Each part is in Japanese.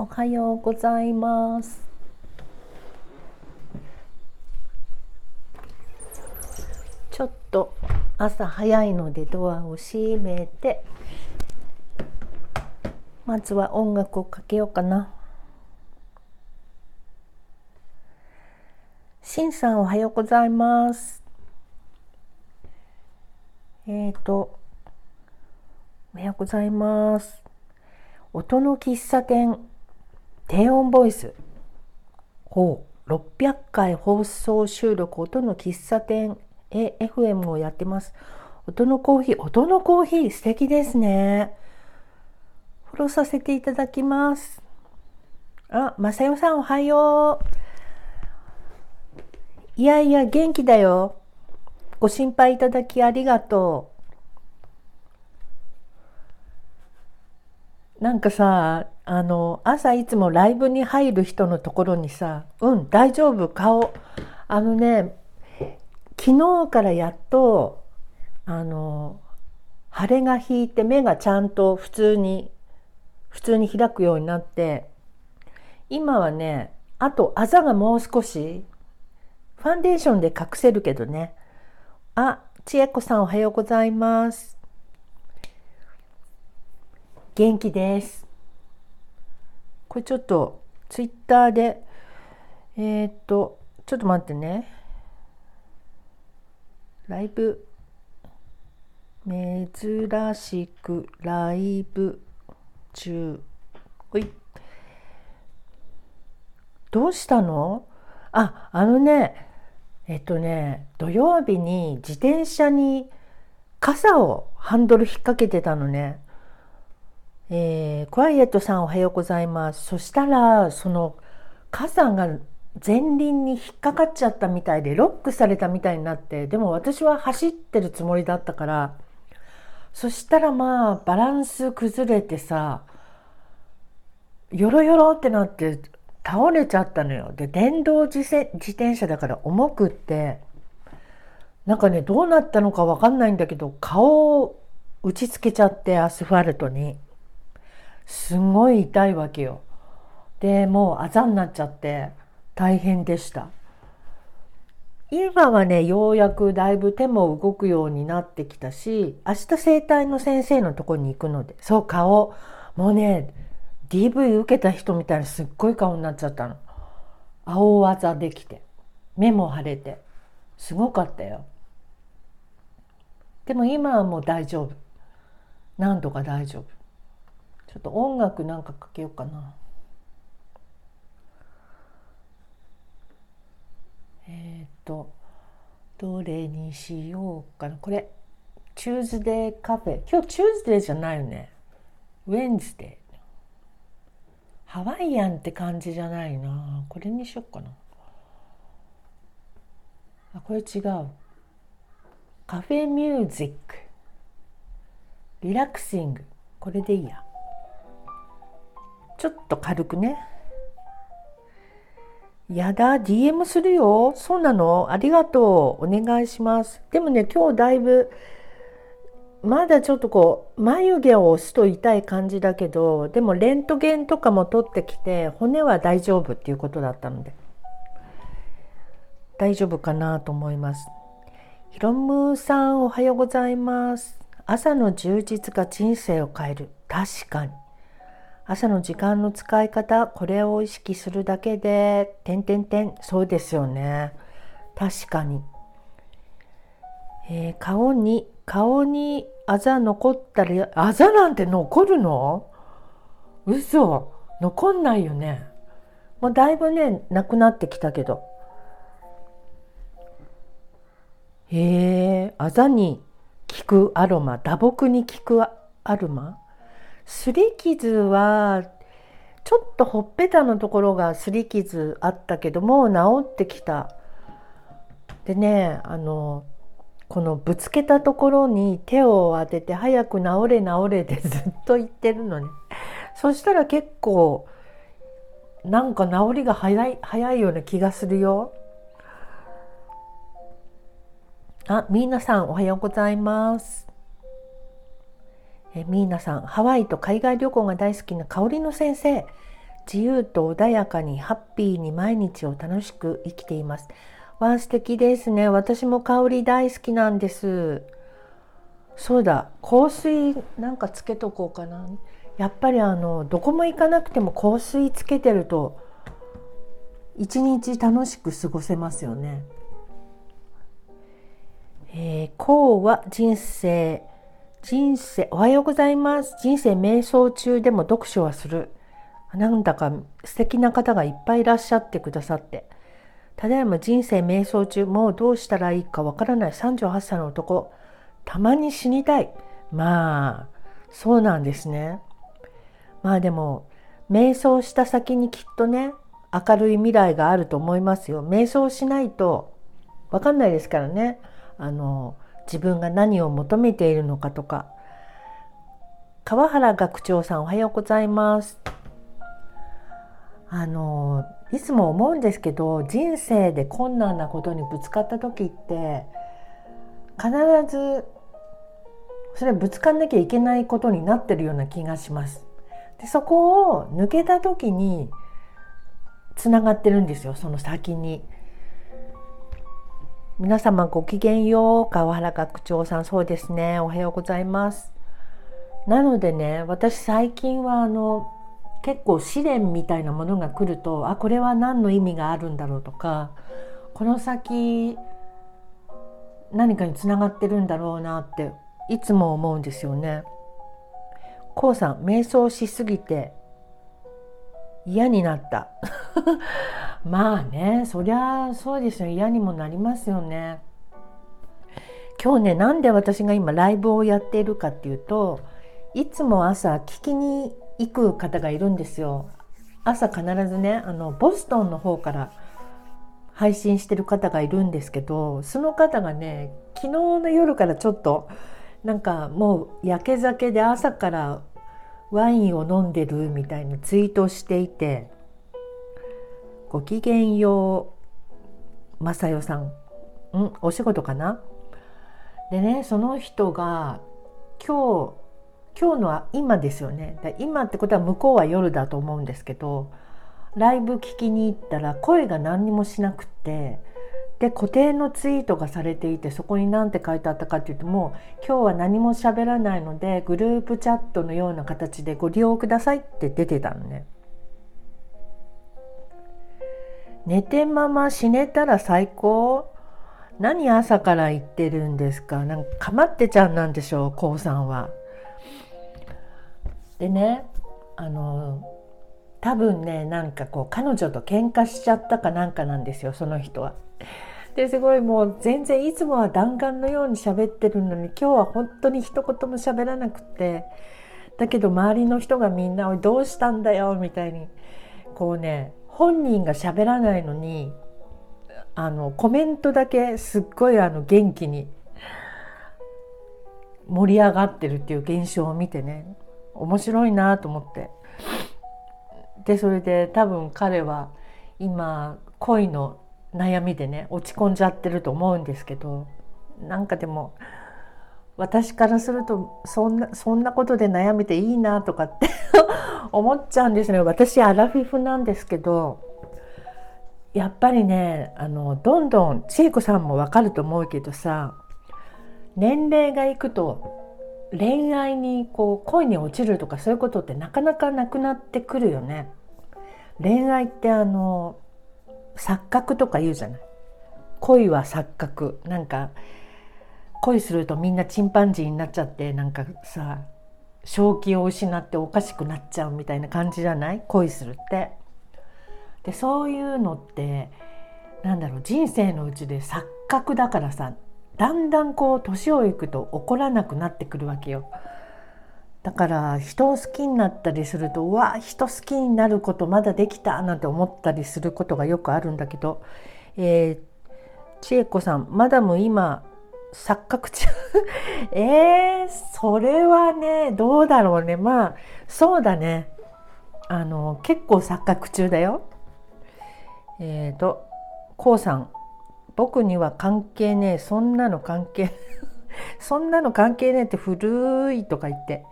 おはようございます。ちょっと朝早いのでドアを閉めて、まずは音楽をかけようかな。しんさんおはようございます。えっ、ー、と、おはようございます。音の喫茶店低音ボイス。ほう。600回放送収録音の喫茶店 AFM をやってます。音のコーヒー音のコーヒー素敵ですね。フォローさせていただきます。あ、まさよさんおはよう。いやいや元気だよ。ご心配いただきありがとう。なんかさあの朝いつもライブに入る人のところにさ「うん大丈夫顔」あのね昨日からやっとあの腫れが引いて目がちゃんと普通に普通に開くようになって今はねあとあざがもう少しファンデーションで隠せるけどね。あ千恵子さんおはようございます。元気です。これちょっとツイッターでえー、っとちょっと待ってね。ライブ珍しくライブ中ほいどうしたの？ああのねえっとね土曜日に自転車に傘をハンドル引っ掛けてたのね。えー、クワイエットさんおはようございます。そしたら、その傘が前輪に引っかかっちゃったみたいで、ロックされたみたいになって、でも私は走ってるつもりだったから、そしたらまあ、バランス崩れてさ、よろよろってなって倒れちゃったのよ。で、電動自転車だから重くって、なんかね、どうなったのかわかんないんだけど、顔を打ちつけちゃって、アスファルトに。すごい痛いわけよ。でもうあざになっちゃって大変でした。今はねようやくだいぶ手も動くようになってきたし明日整体の先生のとこに行くのでそう顔もうね DV 受けた人みたいなすっごい顔になっちゃったの。青あざできて目も腫れてすごかったよ。でも今はもう大丈夫。なんとか大丈夫。ちょっと音楽なんかかけようかな。えっ、ー、とどれにしようかな。これチューズデーカフェ。今日チューズデーじゃないよね。ウェンズデー。ハワイアンって感じじゃないな。これにしようかな。あ、これ違う。カフェミュージック。リラクシング。これでいいや。ちょっと軽くね。やだ、DM するよ。そうなのありがとう。お願いします。でもね、今日だいぶ、まだちょっとこう、眉毛を押すと痛い感じだけど、でもレントゲンとかも取ってきて、骨は大丈夫っていうことだったので、大丈夫かなと思います。ひろむさん、おはようございます。朝の充実が人生を変える。確かに。朝の時間の使い方これを意識するだけで点点点そうですよね。確かに、えー、顔に顔にあざ残ったりあざなんて残るの？嘘。残んないよね。もうだいぶねなくなってきたけど。へえあざに効くアロマ打撲に効くアロマ？すり傷はちょっとほっぺたのところがすり傷あったけども治ってきた。でねあのこのぶつけたところに手を当てて早く治れ治れで ずっと言ってるのね。そしたら結構なんか治りが早い早いような気がするよ。あ、みーなさんおはようございます。えミーナさんハワイと海外旅行が大好きな香りの先生自由と穏やかにハッピーに毎日を楽しく生きています。わあ素敵ですね。私も香り大好きなんです。そうだ香水なんかつけとこうかな。やっぱりあのどこも行かなくても香水つけてると一日楽しく過ごせますよね。えー、こうは人生人生おはようございます。人生瞑想中でも読書はする。なんだか素敵な方がいっぱいいらっしゃってくださって。ただいま人生瞑想中もうどうしたらいいかわからない。38歳の男。たまに死にたい。まあそうなんですね。まあでも瞑想した先にきっとね明るい未来があると思いますよ。瞑想しないとわかんないですからね。あの自分が何を求めているのかとか川原学長さんおはようございますあのいつも思うんですけど人生で困難なことにぶつかった時って必ずそれぶつかんなきゃいけないことになってるような気がします。でそこを抜けた時につながってるんですよその先に。皆様ごきげんよう川原学長さん。そうですね。おはようございます。なのでね私最近はあの結構試練みたいなものが来るとあこれは何の意味があるんだろうとかこの先何かにつながってるんだろうなっていつも思うんですよね。こうさん瞑想しすぎて嫌になった。まあねそりゃそうですよ。嫌にもなりますよね。今日ねなんで私が今ライブをやっているかっていうといつも朝聞きに行く方がいるんですよ。朝必ずねあのボストンの方から配信してる方がいるんですけどその方がね昨日の夜からちょっとなんかもう焼け酒で朝からワインを飲んでるみたいなツイートしていてごきげんよう正代さん。ん？お仕事かな？でねその人が今日今日のは今ですよね。今ってことは向こうは夜だと思うんですけどライブ聞きに行ったら声が何にもしなくってで固定のツイートがされていてそこに何て書いてあったかっていうともう今日は何も喋らないのでグループチャットのような形でご利用くださいって出てたのね。寝てまま死ねたら最高何朝から言ってるんですか？なんかかまってちゃんなんでしょうこうさんは。でねあの多分ねなんかこう彼女と喧嘩しちゃったかなんかなんですよその人は。ですごいもう全然いつもは弾丸のように喋ってるのに今日は本当に一言も喋らなくてだけど周りの人がみんな「どうしたんだよ」みたいにこうね本人が喋らないのにあのコメントだけすっごいあの元気に盛り上がってるっていう現象を見てね面白いなと思って。でそれで多分彼は今恋の悩みでね落ち込んじゃってると思うんですけどなんかでも私からするとそんなそんなことで悩めていいなとかって 思っちゃうんですね私アラフィフなんですけどやっぱりねあのどんどん千恵子さんもわかると思うけどさ年齢がいくと恋愛にこう恋に落ちるとかそういうことってなかなかなくなってくるよね。恋愛ってあの錯覚とか言うじゃない恋は錯覚なんか恋するとみんなチンパンジーになっちゃってなんかさ正気を失っておかしくなっちゃうみたいな感じじゃない？恋するって。でそういうのってなんだろう人生のうちで錯覚だからさだんだんこう年をいくと起こらなくなってくるわけよ。だから人を好きになったりするとうわ人好きになることまだできたなんて思ったりすることがよくあるんだけど、えー、千恵子さんマダム今錯覚中。えー、それはねどうだろうね。まあそうだね。あの結構錯覚中だよ。えっ、ー、とこうさん僕には関係ねえ。そんなの関係 そんなの関係ねえって古いとか言って。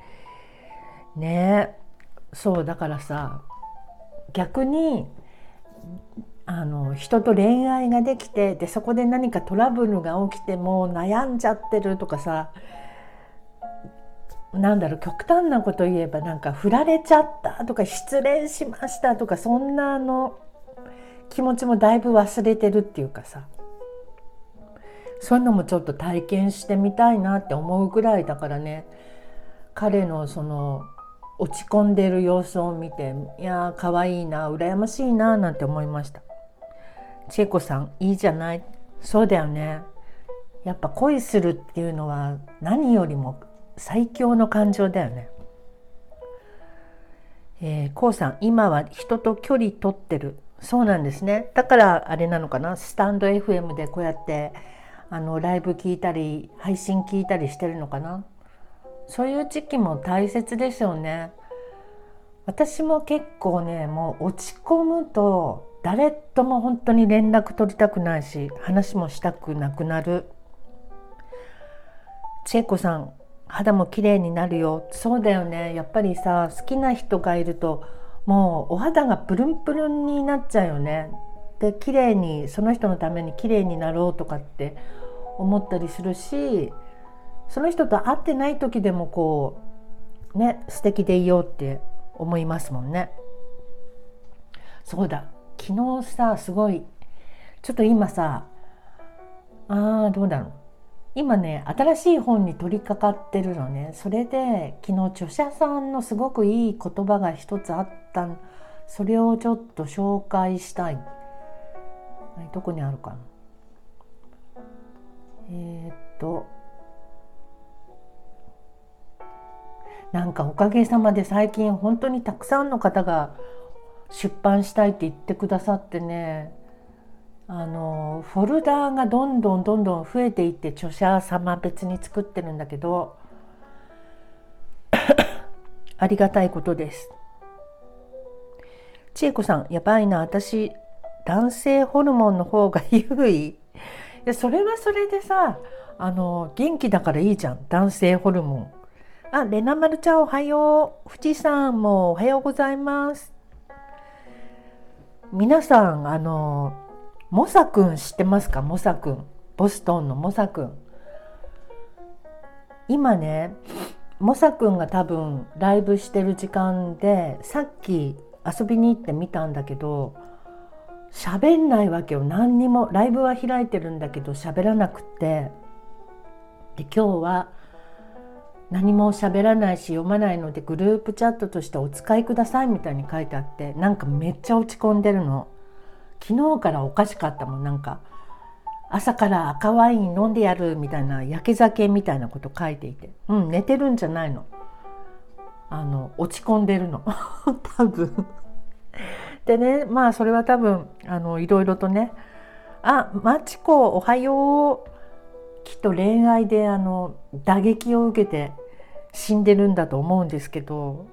ね。そうだからさ逆にあの人と恋愛ができてでそこで何かトラブルが起きても悩んじゃってるとかさなんだろう極端なこと言えばなんか振られちゃったとか失恋しましたとかそんなあの気持ちもだいぶ忘れてるっていうかさ。そういうのもちょっと体験してみたいなって思うぐらいだからね。彼のその落ち込んでる様子を見ていやー可愛いな羨ましいななんて思いました。千恵子さんいいじゃない。そうだよね。やっぱ恋するっていうのは何よりも最強の感情だよね。えー、こうさん今は人と距離取ってる。そうなんですね。だからあれなのかな。スタンド FM でこうやってあのライブ聞いたり配信聞いたりしてるのかな。そういう時期も大切ですよね。私も結構ねもう落ち込むと誰とも本当に連絡取りたくないし話もしたくなくなる。千恵子さん肌も綺麗になるよ。そうだよね。やっぱりさ好きな人がいるともうお肌がプルンプルンになっちゃうよね。で綺麗にその人のために綺麗になろうとかって思ったりするしその人と会ってない時でもこうね素敵でいようって思いますもんね。そうだ。昨日さすごいちょっと今さあーどうだろう。今ね新しい本に取り掛かってるのね。それで昨日著者さんのすごくいい言葉が一つあったそれをちょっと紹介したいどこにあるかな。えー、っとなんかおかげさまで最近本当にたくさんの方が出版したいって言ってくださってね。あのフォルダーがどんどんどんどん増えていって著者様別に作ってるんだけど ありがたいことです。千恵子さんやばいな私男性ホルモンの方が優位。いやそれはそれでさあの元気だからいいじゃん男性ホルモン。あ、レナマルちゃんおはよう。富士山もおはようございます。皆さん、あの、モサくん知ってますか？モサくん。ボストンのモサくん。今ね、モサくんが多分ライブしてる時間で、さっき遊びに行ってみたんだけど、喋んないわけよ。何にも。ライブは開いてるんだけど、喋らなくって。で、今日は、何も喋らないし読まないのでグループチャットとしてお使いくださいみたいに書いてあってなんかめっちゃ落ち込んでるの。昨日からおかしかったもん。なんか朝から赤ワイン飲んでやるみたいな焼け酒みたいなこと書いていて。うん寝てるんじゃないの。あの落ち込んでるの。多分。でねまあそれは多分あのいろいろとね。あマチコおはよう。きっと恋愛であの打撃を受けて死んでるんだと思うんですけど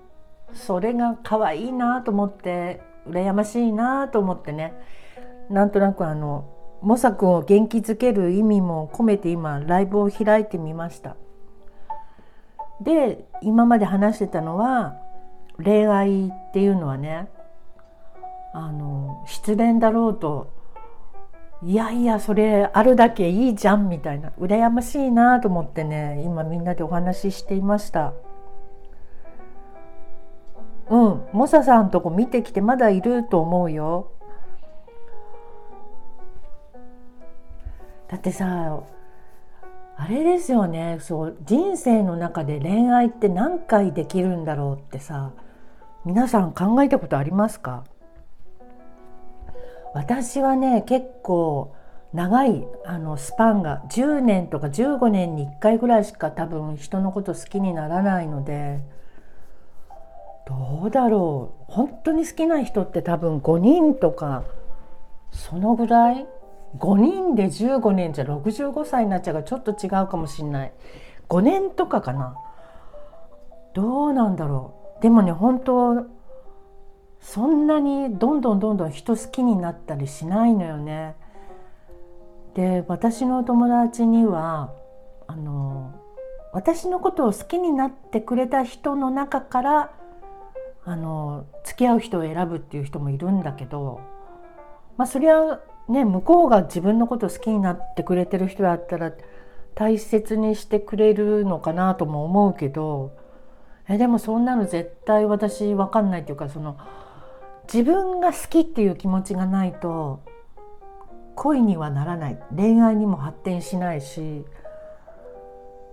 それが可愛いなと思って羨ましいなと思ってねなんとなくあのモサ君を元気づける意味も込めて今ライブを開いてみました。で今まで話してたのは恋愛っていうのはねあの失恋だろうといやいやそれあるだけいいじゃんみたいな。羨ましいなと思ってね今みんなでお話ししていました。うんモサさんとこ見てきてまだいると思うよ。だってさあれですよねそう人生の中で恋愛って何回できるんだろうってさ皆さん考えたことありますか？私はね結構長いあのスパンが10年とか15年に1回ぐらいしか多分人のこと好きにならないのでどうだろう。本当に好きな人って多分5人とかそのぐらい？5人で15年じゃ65歳になっちゃうからちょっと違うかもしんない。5年とかかな。どうなんだろう。でもね本当そんなにどんどんどんどん人好きになったりしないのよね。で私の友達にはあの私のことを好きになってくれた人の中からあの付き合う人を選ぶっていう人もいるんだけどまあそりゃね向こうが自分のこと好きになってくれてる人だったら大切にしてくれるのかなとも思うけどえでもそんなの絶対私分かんないっていうかその自分が好きっていう気持ちがないと恋にはならない。恋愛にも発展しないし。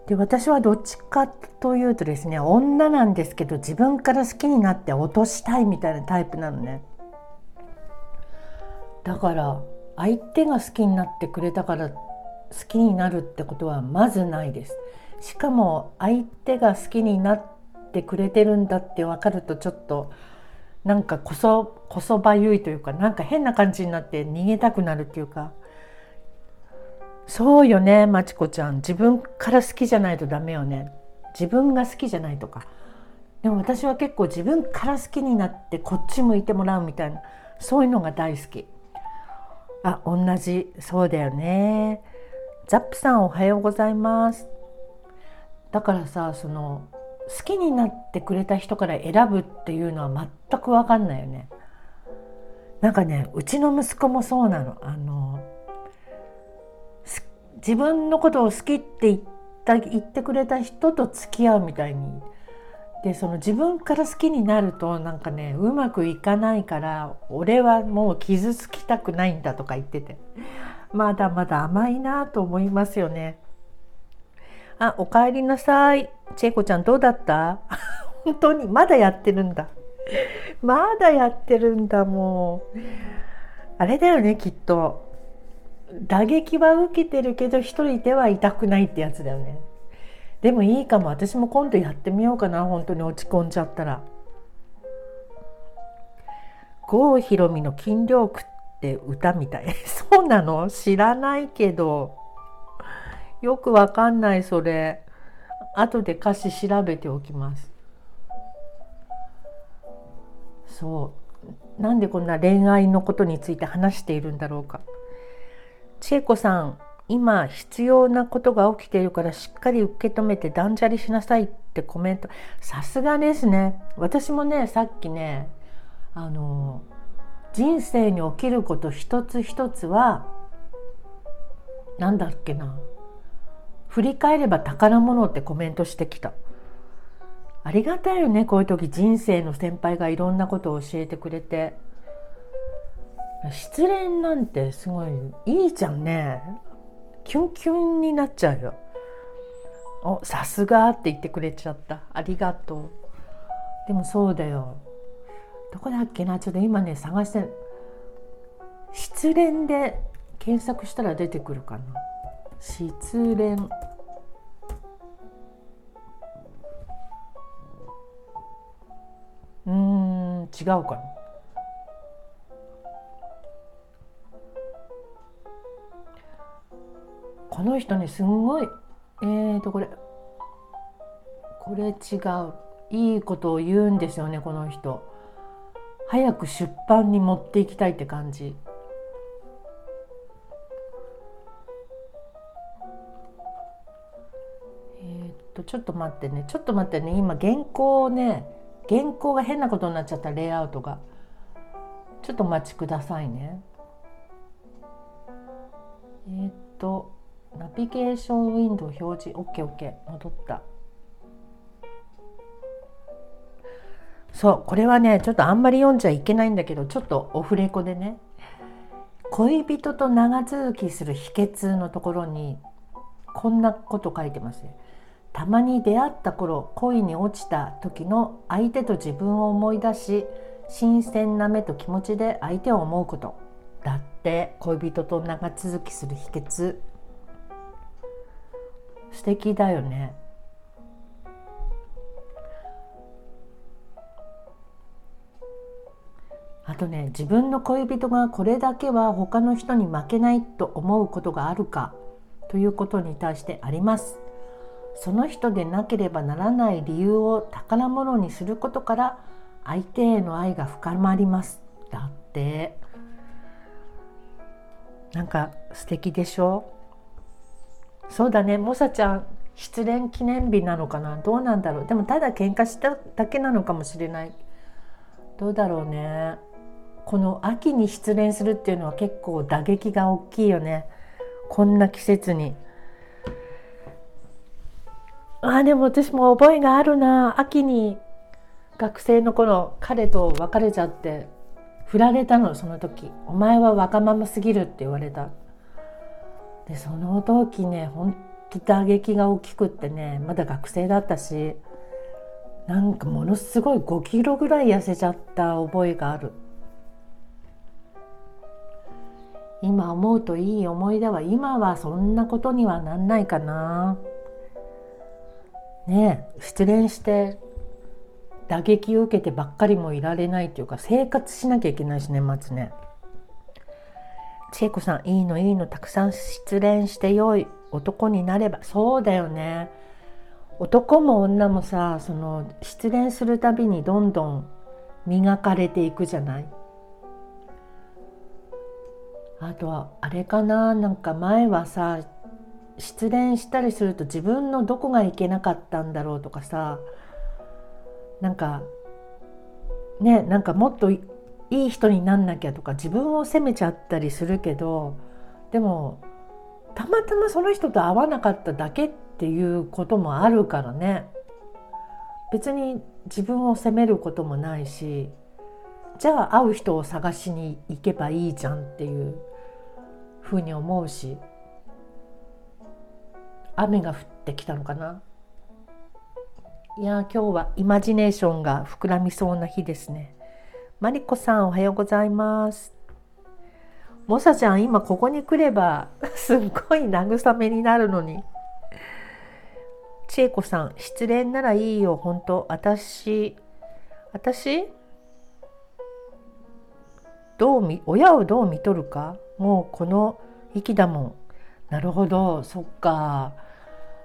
で私はどっちかというとですね女なんですけど自分から好きになって落としたいみたいなタイプなのね。だから相手が好きになってくれたから好きになるってことはまずないです。しかも相手が好きになってくれてるんだって分かるとちょっとなんかこそこそばゆいというかなんか変な感じになって逃げたくなるっていうか。そうよねまちこちゃん。自分から好きじゃないとダメよね。自分が好きじゃないとか。でも私は結構自分から好きになってこっち向いてもらうみたいなそういうのが大好き。あ同じ。そうだよね。ザップさんおはようございます。だからさその好きになってくれた人から選ぶっていうのは全く分かんないよね。なんかねうちの息子もそうなの。あの自分のことを好きって言った言ってくれた人と付き合うみたいにでその自分から好きになるとなんかねうまくいかないから俺はもう傷つきたくないんだとか言っててまだまだ甘いなと思いますよね。あ、お帰りなさい。チェコちゃんどうだった？本当にまだやってるんだ。まだやってるんだもう。あれだよねきっと。打撃は受けてるけど一人では痛くないってやつだよね。でもいいかも私も今度やってみようかな本当に落ち込んじゃったら。郷ひろみの「金量区」って歌みたい そうなの？知らないけどよくわかんないそれ。後で歌詞調べておきます。そう。なんでこんな恋愛のことについて話しているんだろうか。千恵子さん今必要なことが起きているからしっかり受け止めて断捨離しなさいってコメント。さすがですね。私もねさっきねあの人生に起きること一つ一つは何だっけな。振り返れば宝物ってコメントしてきた。ありがたいよねこういう時人生の先輩がいろんなことを教えてくれて。失恋なんてすごいいいじゃんね。キュンキュンになっちゃうよ。おさすがって言ってくれちゃった。ありがとう。でもそうだよ。どこだっけな？ちょっと今ね探して。失恋で検索したら出てくるかな。失恋。うん違うかな。この人ねすんごいえーとこれこれ違う。いいことを言うんですよねこの人。早く出版に持っていきたいって感じ。とちょっと待ってね。ちょっと待ってね。今原稿をね原稿が変なことになっちゃったレイアウトが。ちょっとお待ちくださいね。えー、っとナビゲーションウィンドウ表示 OKOK 戻った。そうこれはねちょっとあんまり読んじゃいけないんだけどちょっとオフレコでね。恋人と長続きする秘訣のところにこんなこと書いてますね。たまに出会った頃恋に落ちた時の相手と自分を思い出し新鮮な目と気持ちで相手を思うこと。だって恋人と長続きする秘訣。素敵だよね。あとね自分の恋人がこれだけは他の人に負けないと思うことがあるかということに対してあります。その人でなければならない理由を宝物にすることから相手への愛が深まります。だって。なんか素敵でしょ？そうだね。モサちゃん失恋記念日なのかな？どうなんだろう？でもただ喧嘩しただけなのかもしれない。どうだろうね。この秋に失恋するっていうのは結構打撃が大きいよね。こんな季節に。あでも私も覚えがあるな。秋に学生の頃彼と別れちゃって。振られたのその時「お前はわがまますぎる」って言われた。でその時ねほんと打撃が大きくってねまだ学生だったしなんかものすごい5キロぐらい痩せちゃった覚えがある。今思うといい思い出は今はそんなことにはなんないかな。ね失恋して打撃を受けてばっかりもいられないっていうか生活しなきゃいけないし年末ね。千恵子さんいいのいいのたくさん失恋してよい。男になれば。そうだよね。男も女もさその失恋するたびにどんどん磨かれていくじゃない。あとはあれかななんか前はさ失恋したりすると自分のどこがいけなかったんだろうとかさなんかねなんかもっといい人になんなきゃとか自分を責めちゃったりするけどでもたまたまその人と会わなかっただけっていうこともあるからね。別に自分を責めることもないしじゃあ会う人を探しに行けばいいじゃんっていうふうに思うし。雨が降ってきたのかな？いや今日はイマジネーションが膨らみそうな日ですね。マリコさんおはようございます。モサちゃん今ここに来れば すっごい慰めになるのに。千恵子さん失恋ならいいよ。本当私私？どうみ親をどう見とるか？もうこの域だもん。なるほどそっか。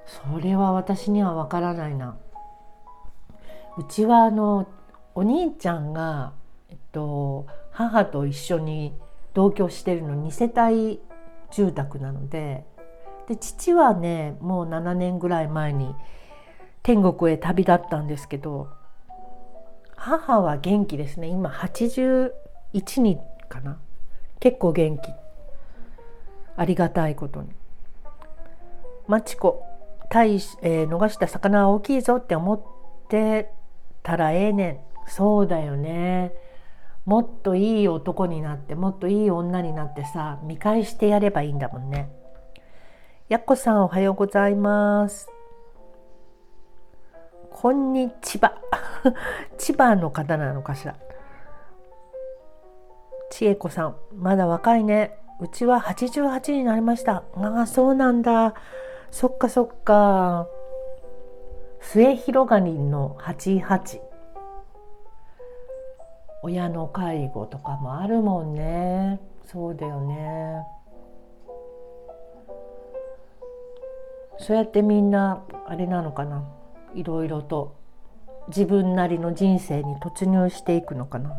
それは私にはわからないな。うちはあのお兄ちゃんが、えっと、母と一緒に同居してるの2世帯住宅なので。で父はねもう7年ぐらい前に天国へ旅立ったんですけど母は元気ですね。今81人かな。結構元気。ありがたいことに。マチコ大、えー、逃した魚は大きいぞって思ってたらええねん。そうだよね。もっといい男になってもっといい女になってさ見返してやればいいんだもんね。やっこさんおはようございます。こんにちは。千葉の方なのかしら。千恵子さんまだ若いね。うちは88になりました。ああそうなんだ。そっかそっか。末広がりの88親の介護とかもあるもんね。そうだよね。そうやってみんなあれなのかな。いろいろと自分なりの人生に突入していくのかな。う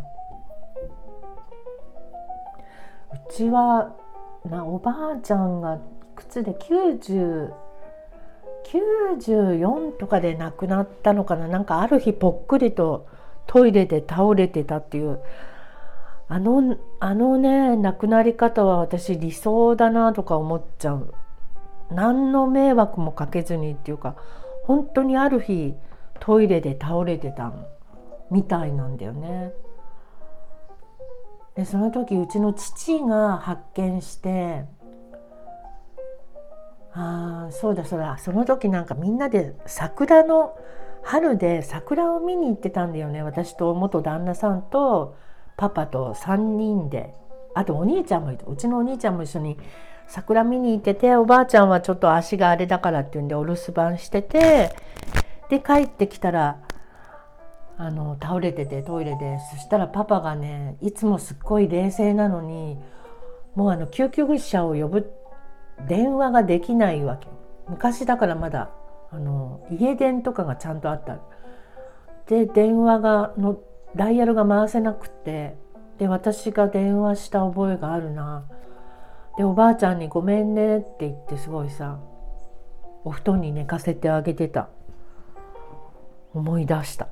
ちはなおばあちゃんが靴で90 94とかで亡くなったのかな？なんかある日ぽっくりとトイレで倒れてたっていう。あのあのね亡くなり方は私理想だなとか思っちゃう。何の迷惑もかけずにっていうか本当にある日トイレで倒れてたみたいなんだよね。でその時うちの父が発見してああそうだそうだ。その時なんかみんなで桜の春で桜を見に行ってたんだよね。私と元旦那さんとパパと3人で。あとお兄ちゃんもいてうちのお兄ちゃんも一緒に桜見に行ってておばあちゃんはちょっと足があれだからっていうんでお留守番しててで帰ってきたらあの倒れててトイレで。そしたらパパがねいつもすっごい冷静なのにもうあの救急車を呼ぶ電話ができないわけ。昔だからまだあの家電とかがちゃんとあった。で電話がのダイヤルが回せなくてで私が電話した覚えがあるな。でおばあちゃんに「ごめんね」って言ってすごいさお布団に寝かせてあげてた。思い出した。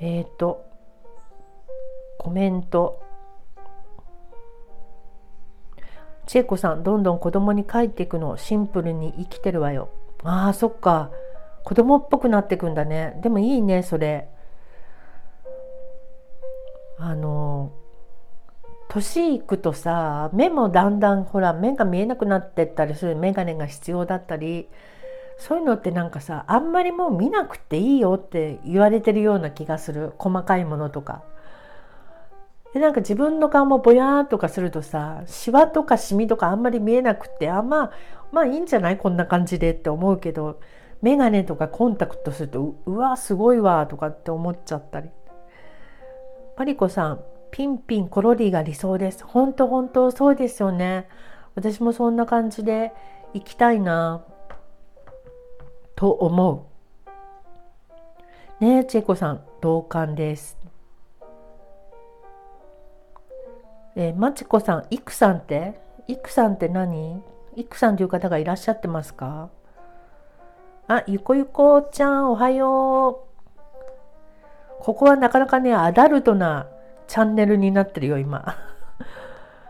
えっ、ー、とコメント。千恵子さんどんどん子供に帰っていくのシンプルに生きてるわよ。あーそっか。子供っぽくなってくんだね。でもいいねそれ。あの年いくとさ目もだんだんほら目が見えなくなってったりする。眼鏡が必要だったり。そういうのってなんかさあんまりもう見なくていいよって言われてるような気がする。細かいものとか。でなんか自分の顔もぼやーっとかするとさシワとかシミとかあんまり見えなくてあまあまあいいんじゃない？こんな感じでって思うけど眼鏡とかコンタクトするとうわすごいわとかって思っちゃったり。パリコさんピンピンコロリが理想です。本当本当そうですよね。私もそんな感じで行きたいなと思う。ねえ、チェコさん、同感です。えー、マチコさん、イクさんって？イクさんって何？イクさんという方がいらっしゃってますか？あ、ゆこゆこちゃん、おはよう。ここはなかなかね、アダルトなチャンネルになってるよ、今。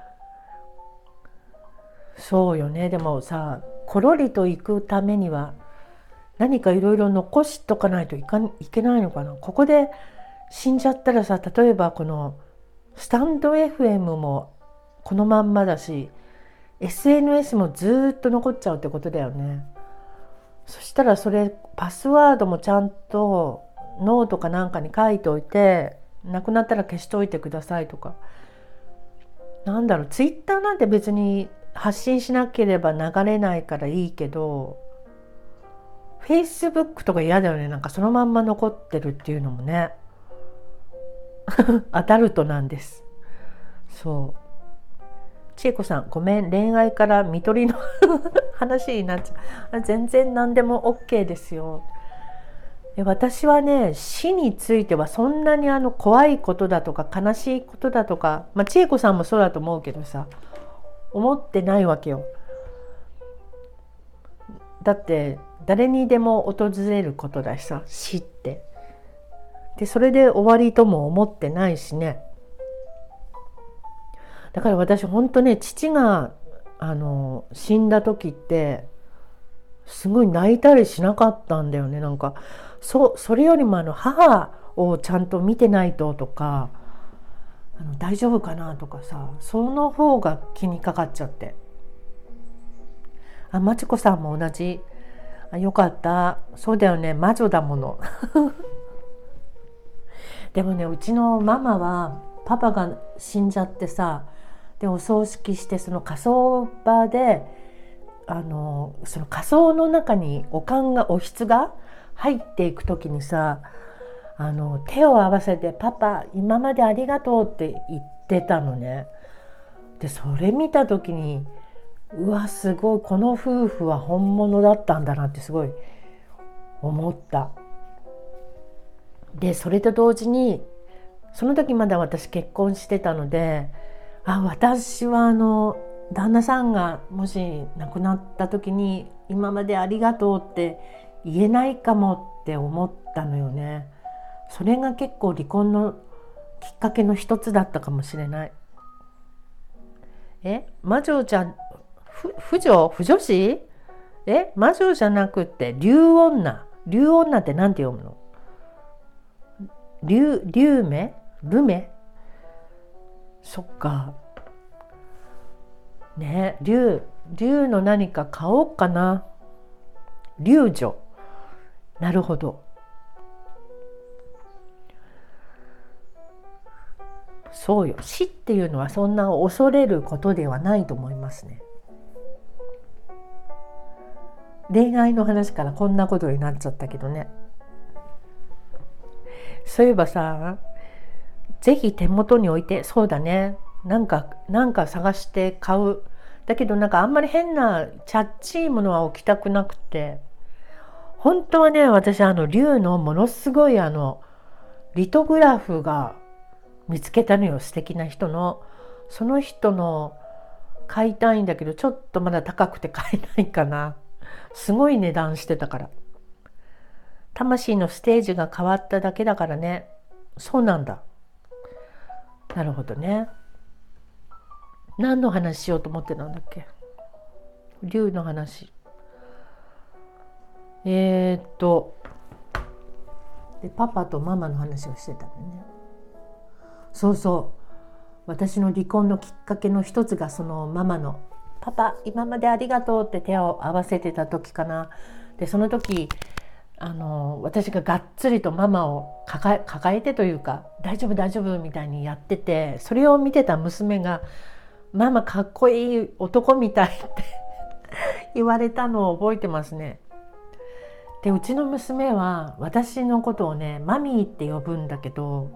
そうよね。でもさ、コロリと行くためには、何かいろいろ残しとかないといかいけないのかな。ここで死んじゃったらさ、例えばこのスタンド FM もこのまんまだし SNS もずっと残っちゃうってことだよね。そしたらそれパスワードもちゃんとノートかなんかに書いておいてなくなったら消しておいてくださいとか。なんだろうツイッターなんて別に発信しなければ流れないからいいけどフェイスブックとか嫌だよね。なんかそのまんま残ってるっていうのもね。アダルトなんです。そう。千恵子さんごめん。恋愛から見取りの 話になっちゃう。全然何でも OK ですよ。私はね死についてはそんなにあの怖いことだとか悲しいことだとか、まあ、千恵子さんもそうだと思うけどさ思ってないわけよ。だって誰にでも訪れることだしさ死って。でそれで終わりとも思ってないしね。だから私本当ね父があの死んだ時ってすごい泣いたりしなかったんだよね。なんかそそれよりもあの母をちゃんと見てないととかあの大丈夫かなとかさその方が気にかかっちゃって。あまちこさんも同じ。あよかった。そうだよね。魔女だもの。でもねうちのママはパパが死んじゃってさでお葬式してその火葬場であのその火葬の中におかんがおひつが入っていく時にさあの手を合わせて「パパ今までありがとう」って言ってたのね。でそれ見た時にうわすごいこの夫婦は本物だったんだなってすごい思った。でそれと同時にその時まだ私結婚してたのであ私はあの旦那さんがもし亡くなった時に今までありがとうって言えないかもって思ったのよね。それが結構離婚のきっかけの一つだったかもしれない。え魔女じゃ不女？不女子？え魔女じゃなくて竜女竜女って何て読むの？竜竜目？ルメ？そっか。ね竜竜の何か買おうかな。竜女。なるほど。そうよ。死っていうのはそんな恐れることではないと思いますね。恋愛の話からこんなことになっちゃったけどね。そういえばさ是非手元に置いてそうだね。なんかなんか探して買う。だけどなんかあんまり変なチャッチーものは置きたくなくて。本当はね私あの竜のものすごいあのリトグラフが見つけたのよ素敵な人の。その人の買いたいんだけどちょっとまだ高くて買えないかな。すごい値段してたから。魂のステージが変わっただけだからね。そうなんだ。なるほどね。何の話しようと思ってたんだっけ？竜の話。えー、っと。でパパとママの話をしてたのね。そうそう。私の離婚のきっかけの一つがそのママの「パパ今までありがとう」って手を合わせてた時かな。でその時あの私ががっつりとママを抱え抱えてというか「大丈夫大丈夫」みたいにやっててそれを見てた娘が「ママかっこいい男みたい」って 言われたのを覚えてますね。でうちの娘は私のことをねマミーって呼ぶんだけど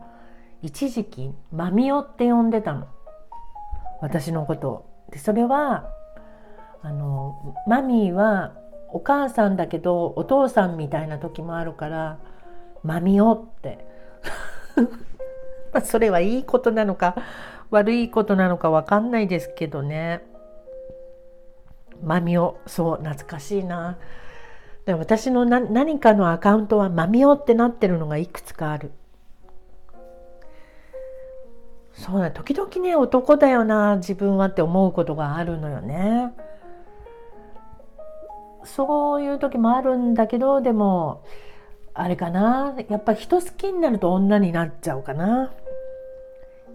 一時期マミオって呼んでたの私のことを。でそれはあのマミーはお母さんだけどお父さんみたいな時もあるからマミオって。それはいいことなのか悪いことなのか分かんないですけどね。マミオそう懐かしいな。で私の何かのアカウントはマミオってなってるのがいくつかある。そうだ時々ね男だよな自分はって思うことがあるのよね。そういう時もあるんだけどでもあれかなやっぱ人好きになると女になっちゃうかな。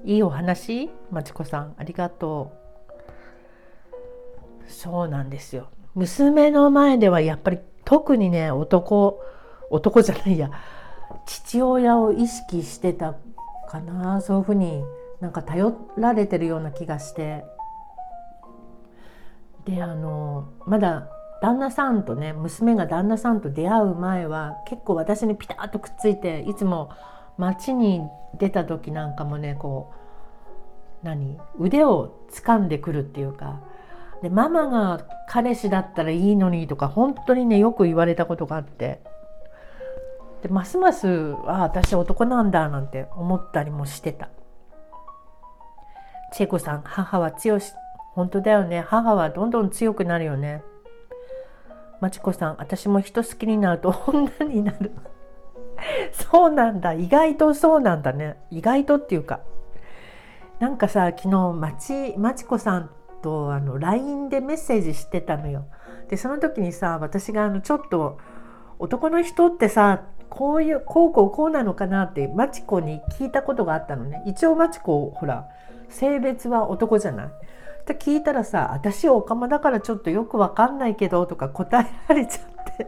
いいお話？まちこさんありがとう。そうなんですよ。娘の前ではやっぱり特にね男男じゃないや父親を意識してたかなそういうふうになんか頼られてるような気がしてであのまだ旦那さんとね娘が旦那さんと出会う前は結構私にピタッとくっついていつも街に出た時なんかもねこう何？腕を掴んでくるっていうかでママが彼氏だったらいいのにとか本当にねよく言われたことがあってでますますあ私男なんだなんて思ったりもしてた。チェコさん、母は強し。本当だよね。母はどんどん強くなるよね。まちこさん、私も人好きになると 女になる。そうなんだ。意外とそうなんだね。意外とっていうか。なんかさ、昨日、まち、まちこさんとあの LINE でメッセージしてたのよ。で、その時にさ、私があのちょっと、男の人ってさ、こういう、こうこうこうなのかなって、マチコに聞いたことがあったのね。一応マチコ、ほら、性別は男じゃないって聞いたらさ「私オカマだからちょっとよくわかんないけど」とか答えられちゃって。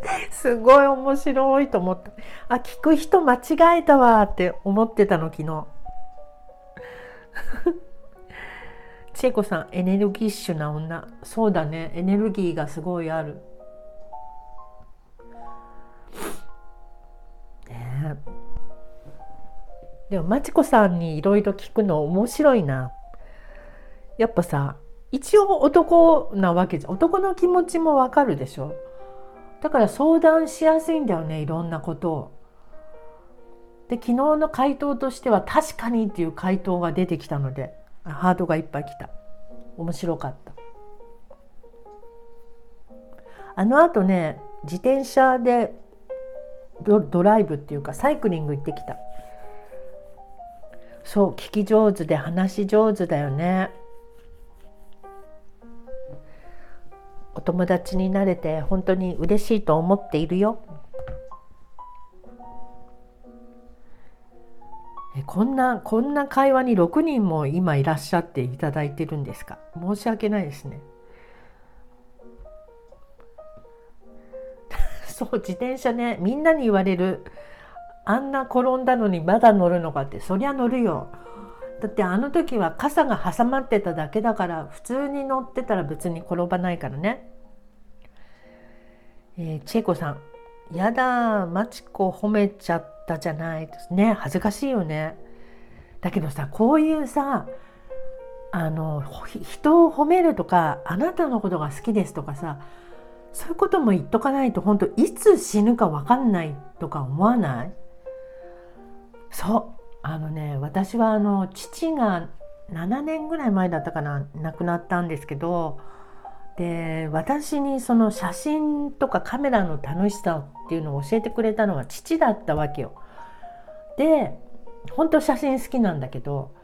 すごい面白いと思ったあ聞く人間違えたわって思ってたの昨日。千恵子さんエネルギッシュな女。そうだね。エネルギーがすごいある。でもまちこさんにいろいろ聞くの面白いな。やっぱさ一応男なわけじゃ男の気持ちもわかるでしょ？だから相談しやすいんだよねいろんなことを。で昨日の回答としては確かにっていう回答が出てきたのでハートがいっぱい来た。面白かった。あのあとね自転車でドライブっていうかサイクリング行ってきた。そう聞き上手で話し上手だよね。お友達になれて本当に嬉しいと思っているよ。こんなこんな会話に6人も今いらっしゃっていただいてるんですか？申し訳ないですね。そう自転車ねみんなに言われる。あんな転んだのにまだ乗るのかってそりゃ乗るよ。だってあの時は傘が挟まってただけだから普通に乗ってたら別に転ばないからね。えー、千恵子さん「やだマチコ褒めちゃったじゃない」ですね。恥ずかしいよね。だけどさこういうさあの人を褒めるとかあなたのことが好きですとかさそういうことも言っとかないと本当いつ死ぬか分かんないとか思わない？そう。あのね私はあの父が7年ぐらい前だったかな亡くなったんですけどで私にその写真とかカメラの楽しさっていうのを教えてくれたのは父だったわけよ。で本当写真好きなんだけど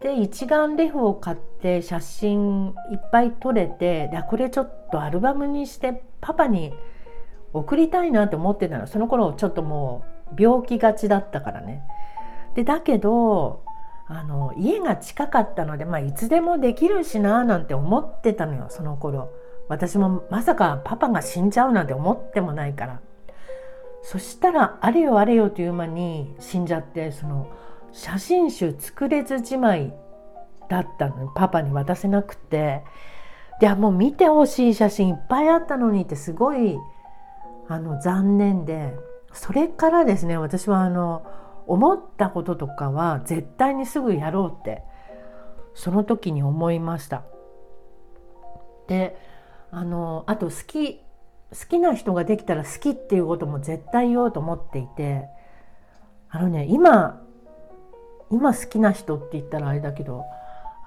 で一眼レフを買って写真いっぱい撮れてでこれちょっとアルバムにしてパパに送りたいなと思ってたのその頃ちょっともう病気がちだったからね。でだけどあの家が近かったので、まあ、いつでもできるしななんて思ってたのよその頃。私もまさかパパが死んじゃうなんて思ってもないから。そしたらあれよあれよという間に死んじゃってその写真集作れずじまいだったのパパに渡せなくて。でもう見てほしい写真いっぱいあったのにってすごいあの残念で。それからですね私はあの思ったこととかは絶対にすぐやろうってその時に思いました。であのあと好き好きな人ができたら好きっていうことも絶対言おうと思っていてあのね今今好きな人って言ったらあれだけど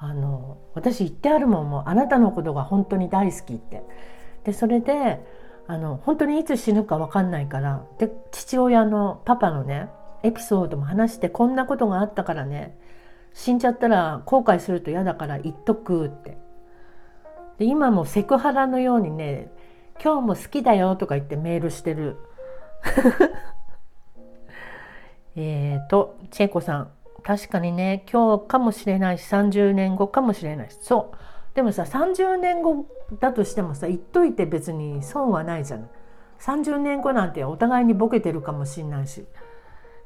あの私言ってあるもんもあなたのことが本当に大好きってでそれであの本当にいつ死ぬか分かんないからで父親のパパのねエピソードも話してこんなことがあったからね。死んじゃったら後悔すると嫌だから言っとくって。で今もセクハラのようにね「今日も好きだよ」とか言ってメールしてる。えっと千恵子さん。確かにね今日かもしれないし30年後かもしれないし。そう。でもさ30年後だとしてもさ言っといて別に損はないじゃない。30年後なんてお互いにボケてるかもしんないし。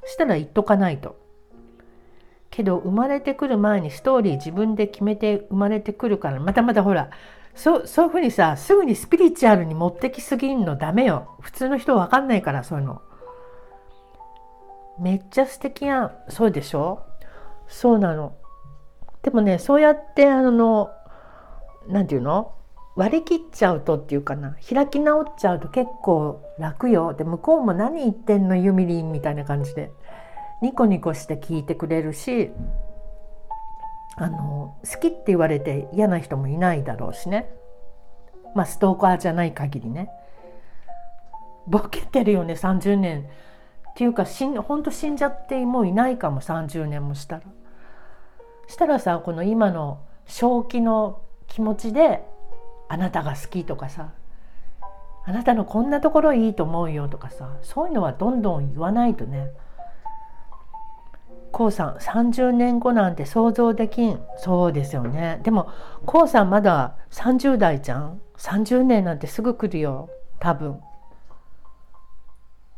したら言っとかないと。けど生まれてくる前にストーリー自分で決めて生まれてくるからまたまたほらそそういうふうにさすぐにスピリチュアルに持ってきすぎんのダメよ。普通の人わかんないからそういうの。めっちゃ素敵やんそうでしょ？そうなの。でもねそうやってあの何て言うの？割り切っちゃうとっていうかな開き直っちゃうと結構楽よ。で向こうも何言ってんのユミリンみたいな感じでニコニコして聞いてくれるしあの好きって言われて嫌な人もいないだろうしね。まあストーカーじゃない限りね。ボケてるよね30年。っていうかしんほんと死んじゃってもういないかも30年もしたら。したらさこの今の正気の気持ちであなたが好きとかさあなたのこんなところいいと思うよとかさそういうのはどんどん言わないとね。こうさん30年後なんて想像できん。そうですよね。でもこうさんまだ30代じゃん？30年なんてすぐ来るよ。多分。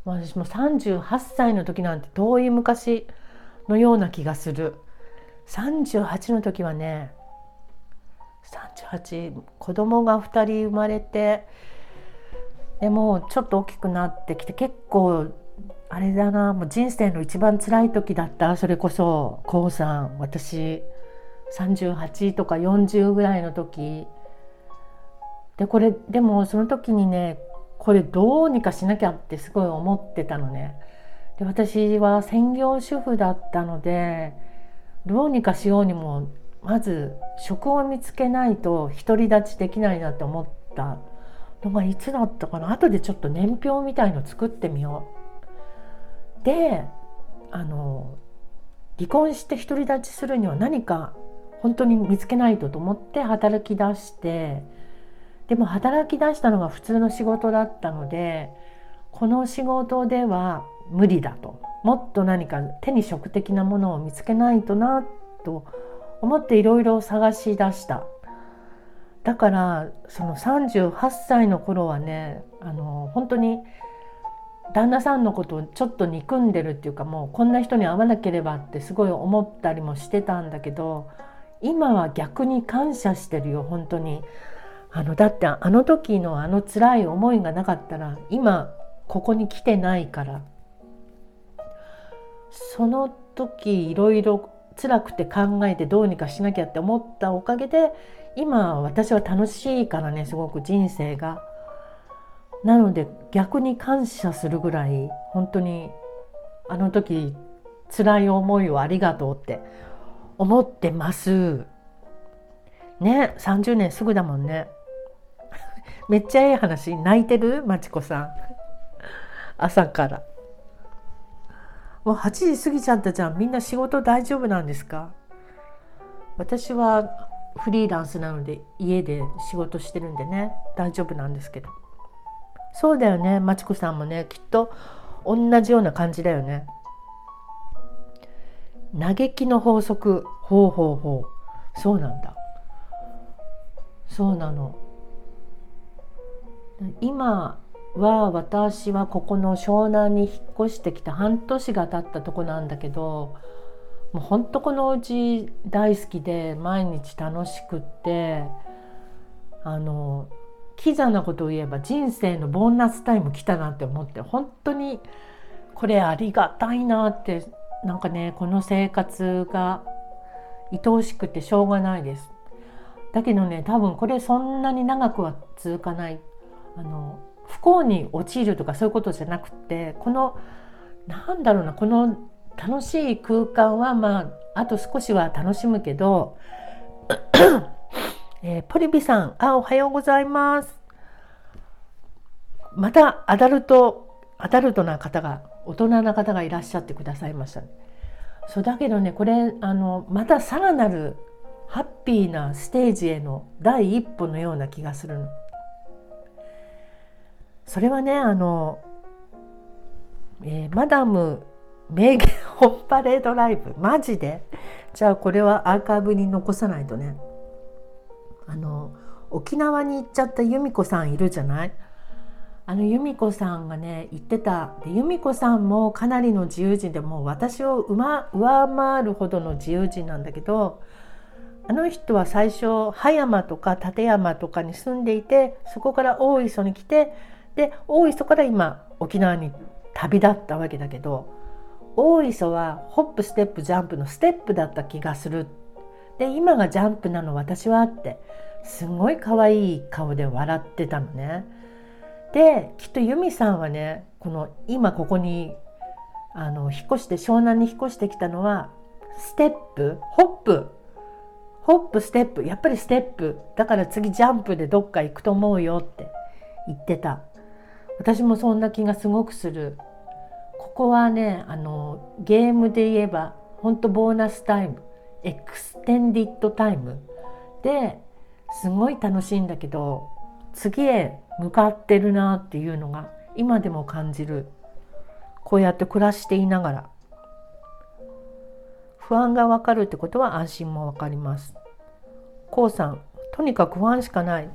私も38歳の時なんて遠い昔のような気がする。38の時はね38子供が2人生まれてでもうちょっと大きくなってきて結構あれだなもう人生の一番辛い時だったそれこそ k o さん私38とか40ぐらいの時でこれでもその時にねこれどうにかしなきゃってすごい思ってたのね。で私は専業主婦だったのでどうにかしようにもまず職を見つけないと独り立ちできないなって思ったのがいつだったかな後でちょっと年表みたいの作ってみよう。であの離婚して独り立ちするには何か本当に見つけないとと思って働き出してでも働き出したのが普通の仕事だったのでこの仕事では無理だともっと何か手に職的なものを見つけないとなと思っていろいろ探し出した。だからその38歳の頃はねあの本当に旦那さんのことをちょっと憎んでるっていうかもうこんな人に会わなければってすごい思ったりもしてたんだけど今は逆に感謝してるよ本当に。あのだってあの時のあの辛い思いがなかったら今ここに来てないから。その時いろいろ辛くて考えてどうにかしなきゃって思ったおかげで今私は楽しいからねすごく人生が。なので逆に感謝するぐらい本当にあの時辛い思いをありがとうって思ってます。ね30年すぐだもんね。めっちゃええ話泣いてる？まちこさん 朝から。もう8時過ぎちゃったじゃんみんな仕事大丈夫なんですか？私はフリーランスなので家で仕事してるんでね大丈夫なんですけど。そうだよねまちこさんもねきっと同じような感じだよね。嘆きの法則ほうほうほう。そうなんだ。そうなの。今は私はここの湘南に引っ越してきて半年が経ったとこなんだけどもうほんとこのお家大好きで毎日楽しくってあのキザなことを言えば人生のボーナスタイム来たなって思って本当にこれありがたいなってなんかねこの生活が愛おしくてしょうがないです。だけどね多分これそんなに長くは続かないあの不幸に陥るとかそういうことじゃなくてこのなんだろうなこの楽しい空間はまああと少しは楽しむけど、えー、ポリビさんあおはようございますまたアダルトアダルトな方が大人な方がいらっしゃってくださいました、ね、そうだけどねこれあのまたさらなるハッピーなステージへの第一歩のような気がするの。それはねあの、えー、マダム名言オンパレードライブマジで？じゃあこれはアーカイブに残さないとね。あの沖縄に行っちゃった由美子さんいるじゃない？あの由美子さんがね言ってた。で由美子さんもかなりの自由人でもう私を上回るほどの自由人なんだけどあの人は最初葉山とか館山とかに住んでいてそこから大磯に来てで大磯から今沖縄に旅立ったわけだけど大磯はホップステップジャンプのステップだった気がする。で今がジャンプなの私はってすごい可愛い顔で笑ってたのね。できっと由美さんはねこの今ここにあの引っ越して湘南に引っ越してきたのはステップホップホップステップやっぱりステップ。だから次ジャンプでどっか行くと思うよって言ってた。私もそんな気がすごくする。ここはねあのゲームで言えば本当ボーナスタイム extended time。ですごい楽しいんだけど次へ向かってるなっていうのが今でも感じる。こうやって暮らしていながら。不安がわかるってことは安心もわかります。こうさんとにかく不安しかない。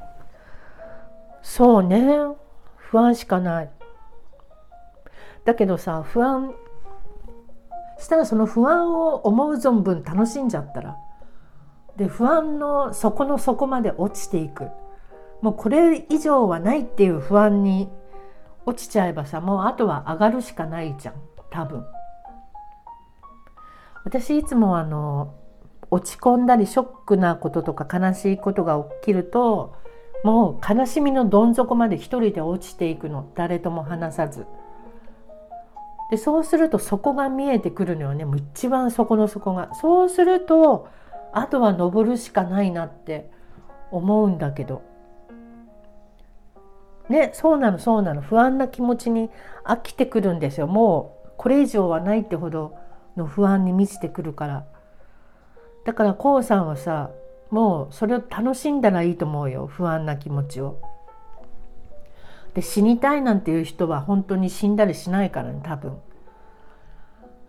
そうね。不安しかない。だけどさ不安したらその不安を思う存分楽しんじゃったらで不安の底の底まで落ちていく。もうこれ以上はないっていう不安に落ちちゃえばさもうあとは上がるしかないじゃん多分。私いつもあの落ち込んだりショックなこととか悲しいことが起きるともう悲しみのどん底まで一人で落ちていくの誰とも話さず。でそうするとそこが見えてくるのよね。もう一番底の底が。そうするとあとは登るしかないなって思うんだけど。ねそうなのそうなの。不安な気持ちに飽きてくるんですよ。もうこれ以上はないってほどの不安に満ちてくるから。だから k o さんはさもうそれを楽しんだらいいと思うよ不安な気持ちを。で死にたいなんていう人は本当に死んだりしないからね多分。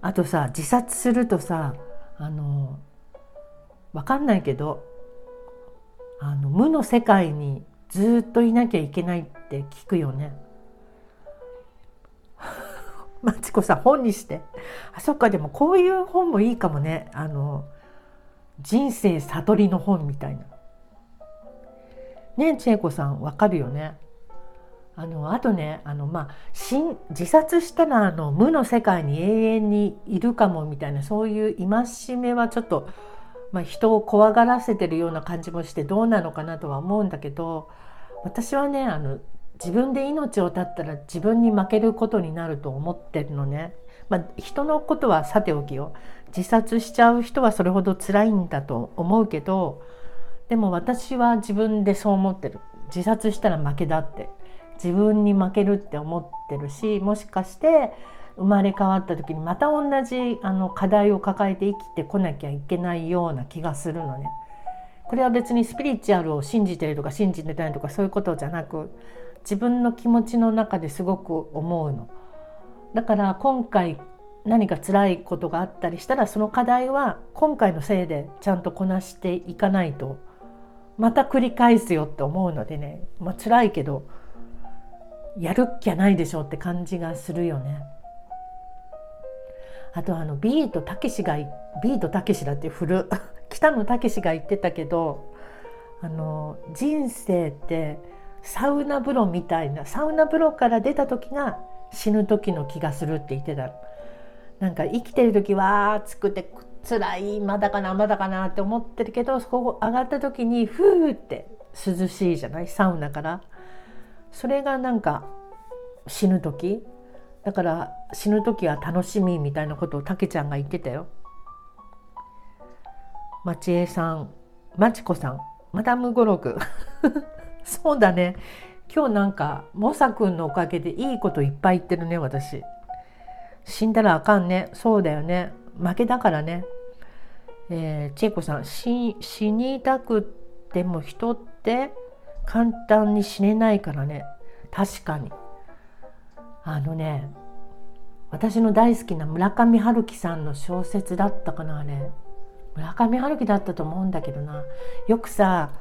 あとさ自殺するとさあの分かんないけどあの無の世界にずっといなきゃいけないって聞くよね。マチコさん本にしてあそっかでもこういう本もいいかもねあの人生悟りの本みたいな。ね千恵子さんわかるよね。あのあとねあの、まあ、自殺したらあの無の世界に永遠にいるかもみたいなそういう戒めはちょっと、まあ、人を怖がらせてるような感じもしてどうなのかなとは思うんだけど私はねあの自分で命を絶ったら自分に負けることになると思ってるのね。まあ、人のことはさておきよ自殺しちゃう人はそれほど辛いんだと思うけどでも私は自分でそう思ってる自殺したら負けだって自分に負けるって思ってるしもしかして生まれ変わった時にまた同じあの課題を抱えて生きてこなきゃいけないような気がするのね。これは別にスピリチュアルを信じてるとか信じてないとかそういうことじゃなく自分の気持ちの中ですごく思うの。だから今回何か辛いことがあったりしたらその課題は今回のせいでちゃんとこなしていかないとまた繰り返すよって思うのでねまあ辛いけどやるっきゃないでしょうって感じがするよね。あとあのビートたけしがビートたけしだって古 北野武が言ってたけどあの人生ってサウナ風呂みたいなサウナ風呂から出た時が死ぬ時の気がするって言ってたなんか生きてる時は暑くて辛いまだかなまだかなって思ってるけどそこ上がった時にふーって涼しいじゃない？サウナからそれがなんか死ぬ時だから死ぬ時は楽しみみたいなことをたけちゃんが言ってたよ。まちえさん、まちこさん、マダム語録。そうだね。今日なんか、モサ君のおかげでいいこといっぱい言ってるね、私。死んだらあかんね。そうだよね。負けだからね。えー、チェコさん死、にたくても人って簡単に死ねないからね。確かに。あのね、私の大好きな村上春樹さんの小説だったかなあれ村上春樹だったと思うんだけどなよくさ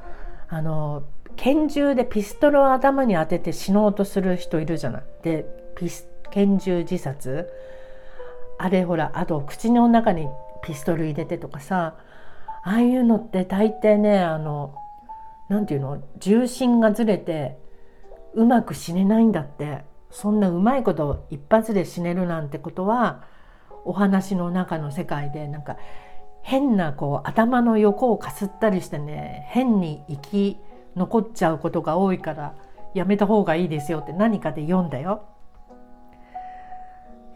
あの拳銃でピストルを頭に当てて死のうとする人いるじゃない。でピス拳銃自殺。あれほらあと口の中にピストル入れてとかさ。ああいうのって大抵ねあのなんていうの重心がずれてうまく死ねないんだって。そんなうまいこと一発で死ねるなんてことはお話の中の世界でなんか変なこう頭の横をかすったりしてね変に生き残っちゃうことが多いからやめた方がいいですよって何かで読んだよ。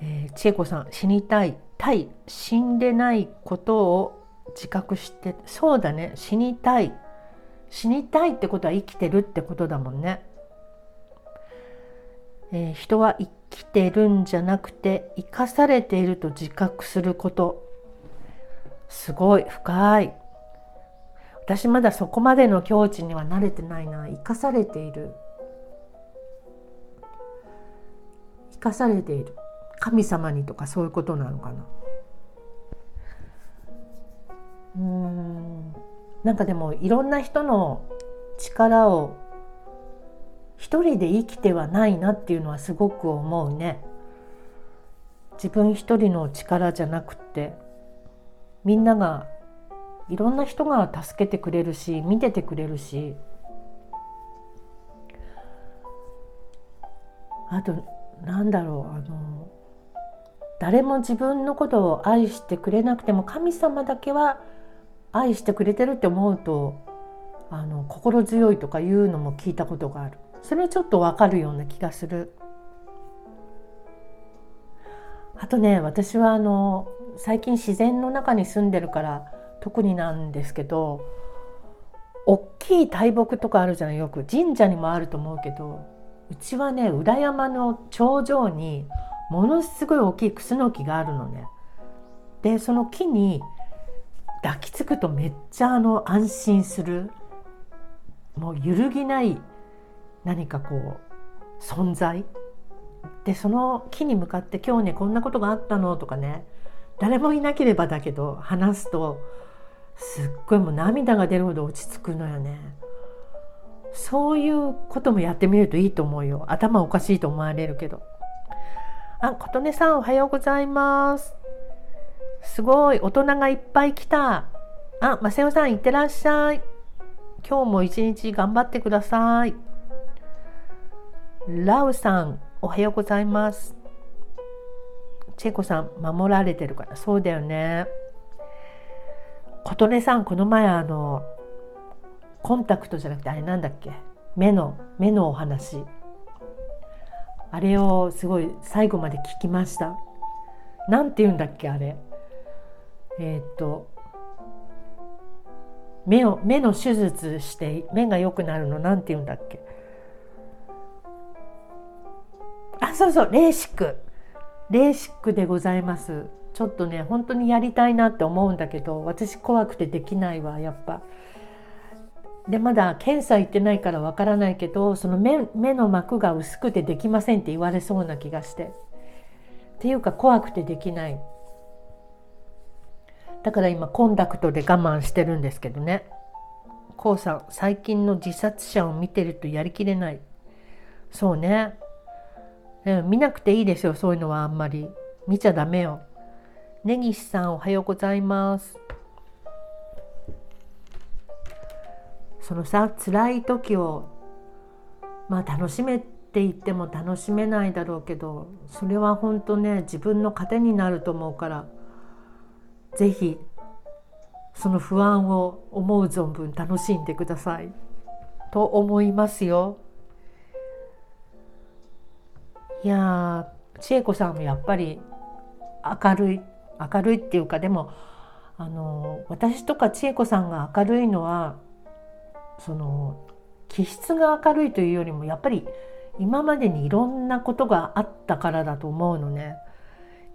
えー、千恵子さん死にたい対死んでないことを自覚してそうだね。死にたい。死にたいってことは生きてるってことだもんね。えー、人は生きてるんじゃなくて生かされていると自覚すること。すごい。深い。私まだそこまでの境地には慣れてないな。生かされている。生かされている。神様にとかそういうことなのかな？うん。なんかでもいろんな人の力を一人で生きてはないなっていうのはすごく思うね。自分一人の力じゃなくてみんながいろんな人が助けてくれるし見ててくれるし。あとなんだろうあの誰も自分のことを愛してくれなくても神様だけは愛してくれてるって思うとあの心強いとかいうのも聞いたことがある。それはちょっとわかるような気がする。あとね私はあの最近自然の中に住んでるから特になんですけど大きい大木とかあるじゃない？よく神社にもあると思うけどうちはね裏山の頂上にものすごい大きいクスノキがあるのね。でその木に抱きつくとめっちゃあの安心するもう揺るぎない何かこう存在でその木に向かって「今日ねこんなことがあったの」とかね誰もいなければだけど話すとすっごいもう涙が出るほど落ち着くのよね。そういうこともやってみるといいと思うよ。頭おかしいと思われるけど。あ、琴音さんおはようございます。すごい、大人がいっぱい来た。あ、ませおさんいってらっしゃい。今日も一日頑張ってください。ラウさん、おはようございます。チェコさん守られてるからそうだよね琴音さんこの前あのコンタクトじゃなくてあれなんだっけ？目の目のお話あれをすごい最後まで聞きました。なんて言うんだっけあれ。えー、っと目を目の手術して目が良くなるのなんて言うんだっけ。あそうそうレーシック。レーシックでございます。ちょっとね本当にやりたいなって思うんだけど私怖くてできないわやっぱ。でまだ検査行ってないからわからないけどその目目の膜が薄くてできませんって言われそうな気がして。っていうか怖くてできない。だから今コンタクトで我慢してるんですけどね。こうさん最近の自殺者を見てるとやりきれない。そうね、うん、見なくていいですよそういうのはあんまり。見ちゃダメよ。根岸さんおはようございます。そのさ辛い時をまあ楽しめって言っても楽しめないだろうけどそれは本当ね自分の糧になると思うから是非その不安を思う存分楽しんでくださいと思いますよ。いや千恵子さんもやっぱり明るい明るいっていうかでもあの私とか千恵子さんが明るいのはその気質が明るいというよりもやっぱり今までにいろんなことがあったからだと思うのね。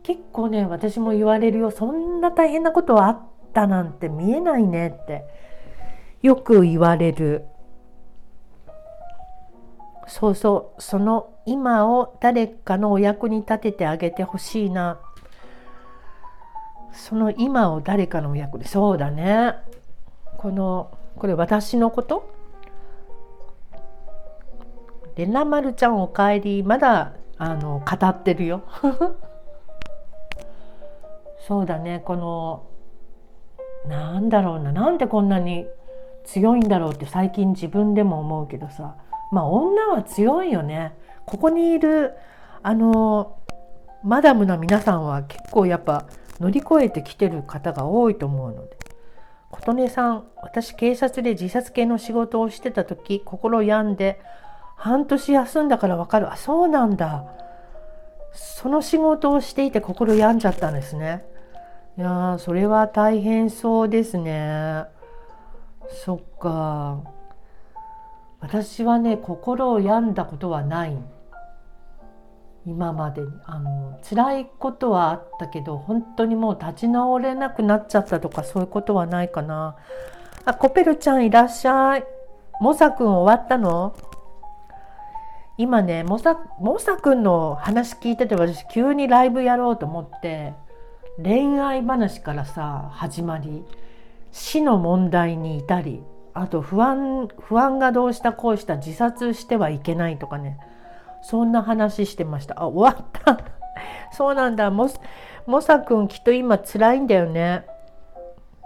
結構ね私も言われるよそんな大変なことはあったなんて見えないねってよく言われる。そうそうその今を誰かのお役に立ててあげてほしいな。その今を誰かのお役でそうだね。このこれ私のこと？レナマルちゃんおかえりまだあの語ってるよ。そうだねこのなんだろうななんでこんなに強いんだろうって最近自分でも思うけどさ。まあ女は強いよね。ここにいるあのマダムな皆さんは結構やっぱ乗り越えてきてる方が多いと思うので。琴音さん私警察で自殺系の仕事をしてた時心病んで半年休んだからわかる。あそうなんだ。その仕事をしていて心病んじゃったんですね。いやそれは大変そうですね。そっか。私はね心を病んだことはない。今まであの辛いことはあったけど本当にもう立ち直れなくなっちゃったとかそういうことはないかな。あコペルちゃんいらっしゃい。モサくん終わったの？今ねモサモサくんの話聞いてて私急にライブやろうと思って恋愛話からさ始まり死の問題に至りあと不安不安がどうしたこうした自殺してはいけないとかね。そんな話してました。あ終わった。そうなんだ。モモサくんきっと今辛いんだよね。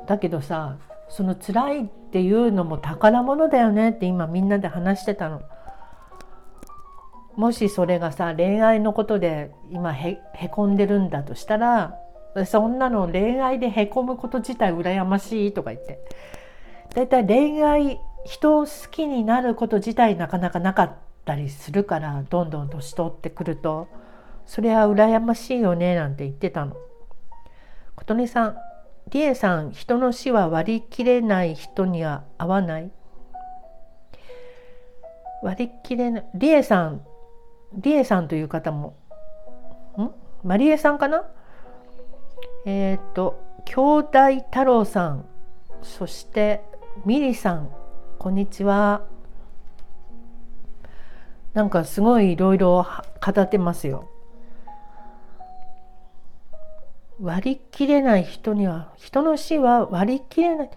だけどさその辛いっていうのも宝物だよねって今みんなで話してたの。もしそれがさ恋愛のことで今へへこんでるんだとしたらそんなの恋愛でへこむこと自体羨ましいとか言って。だいたい恋愛人を好きになること自体なかなかなかったりするからどんどん年取ってくるとそれは羨ましいよねなんて言ってたの。琴音さん理恵さん人の死は割り切れない人には合わない？割り切れない？理恵さん理恵さんという方もん？マリエさんかな？えっ、ー、と兄弟太郎さんそしてミリさんこんにちは。なんかすごいいろいろ語ってますよ。割り切れない人には人の死は割り切れない、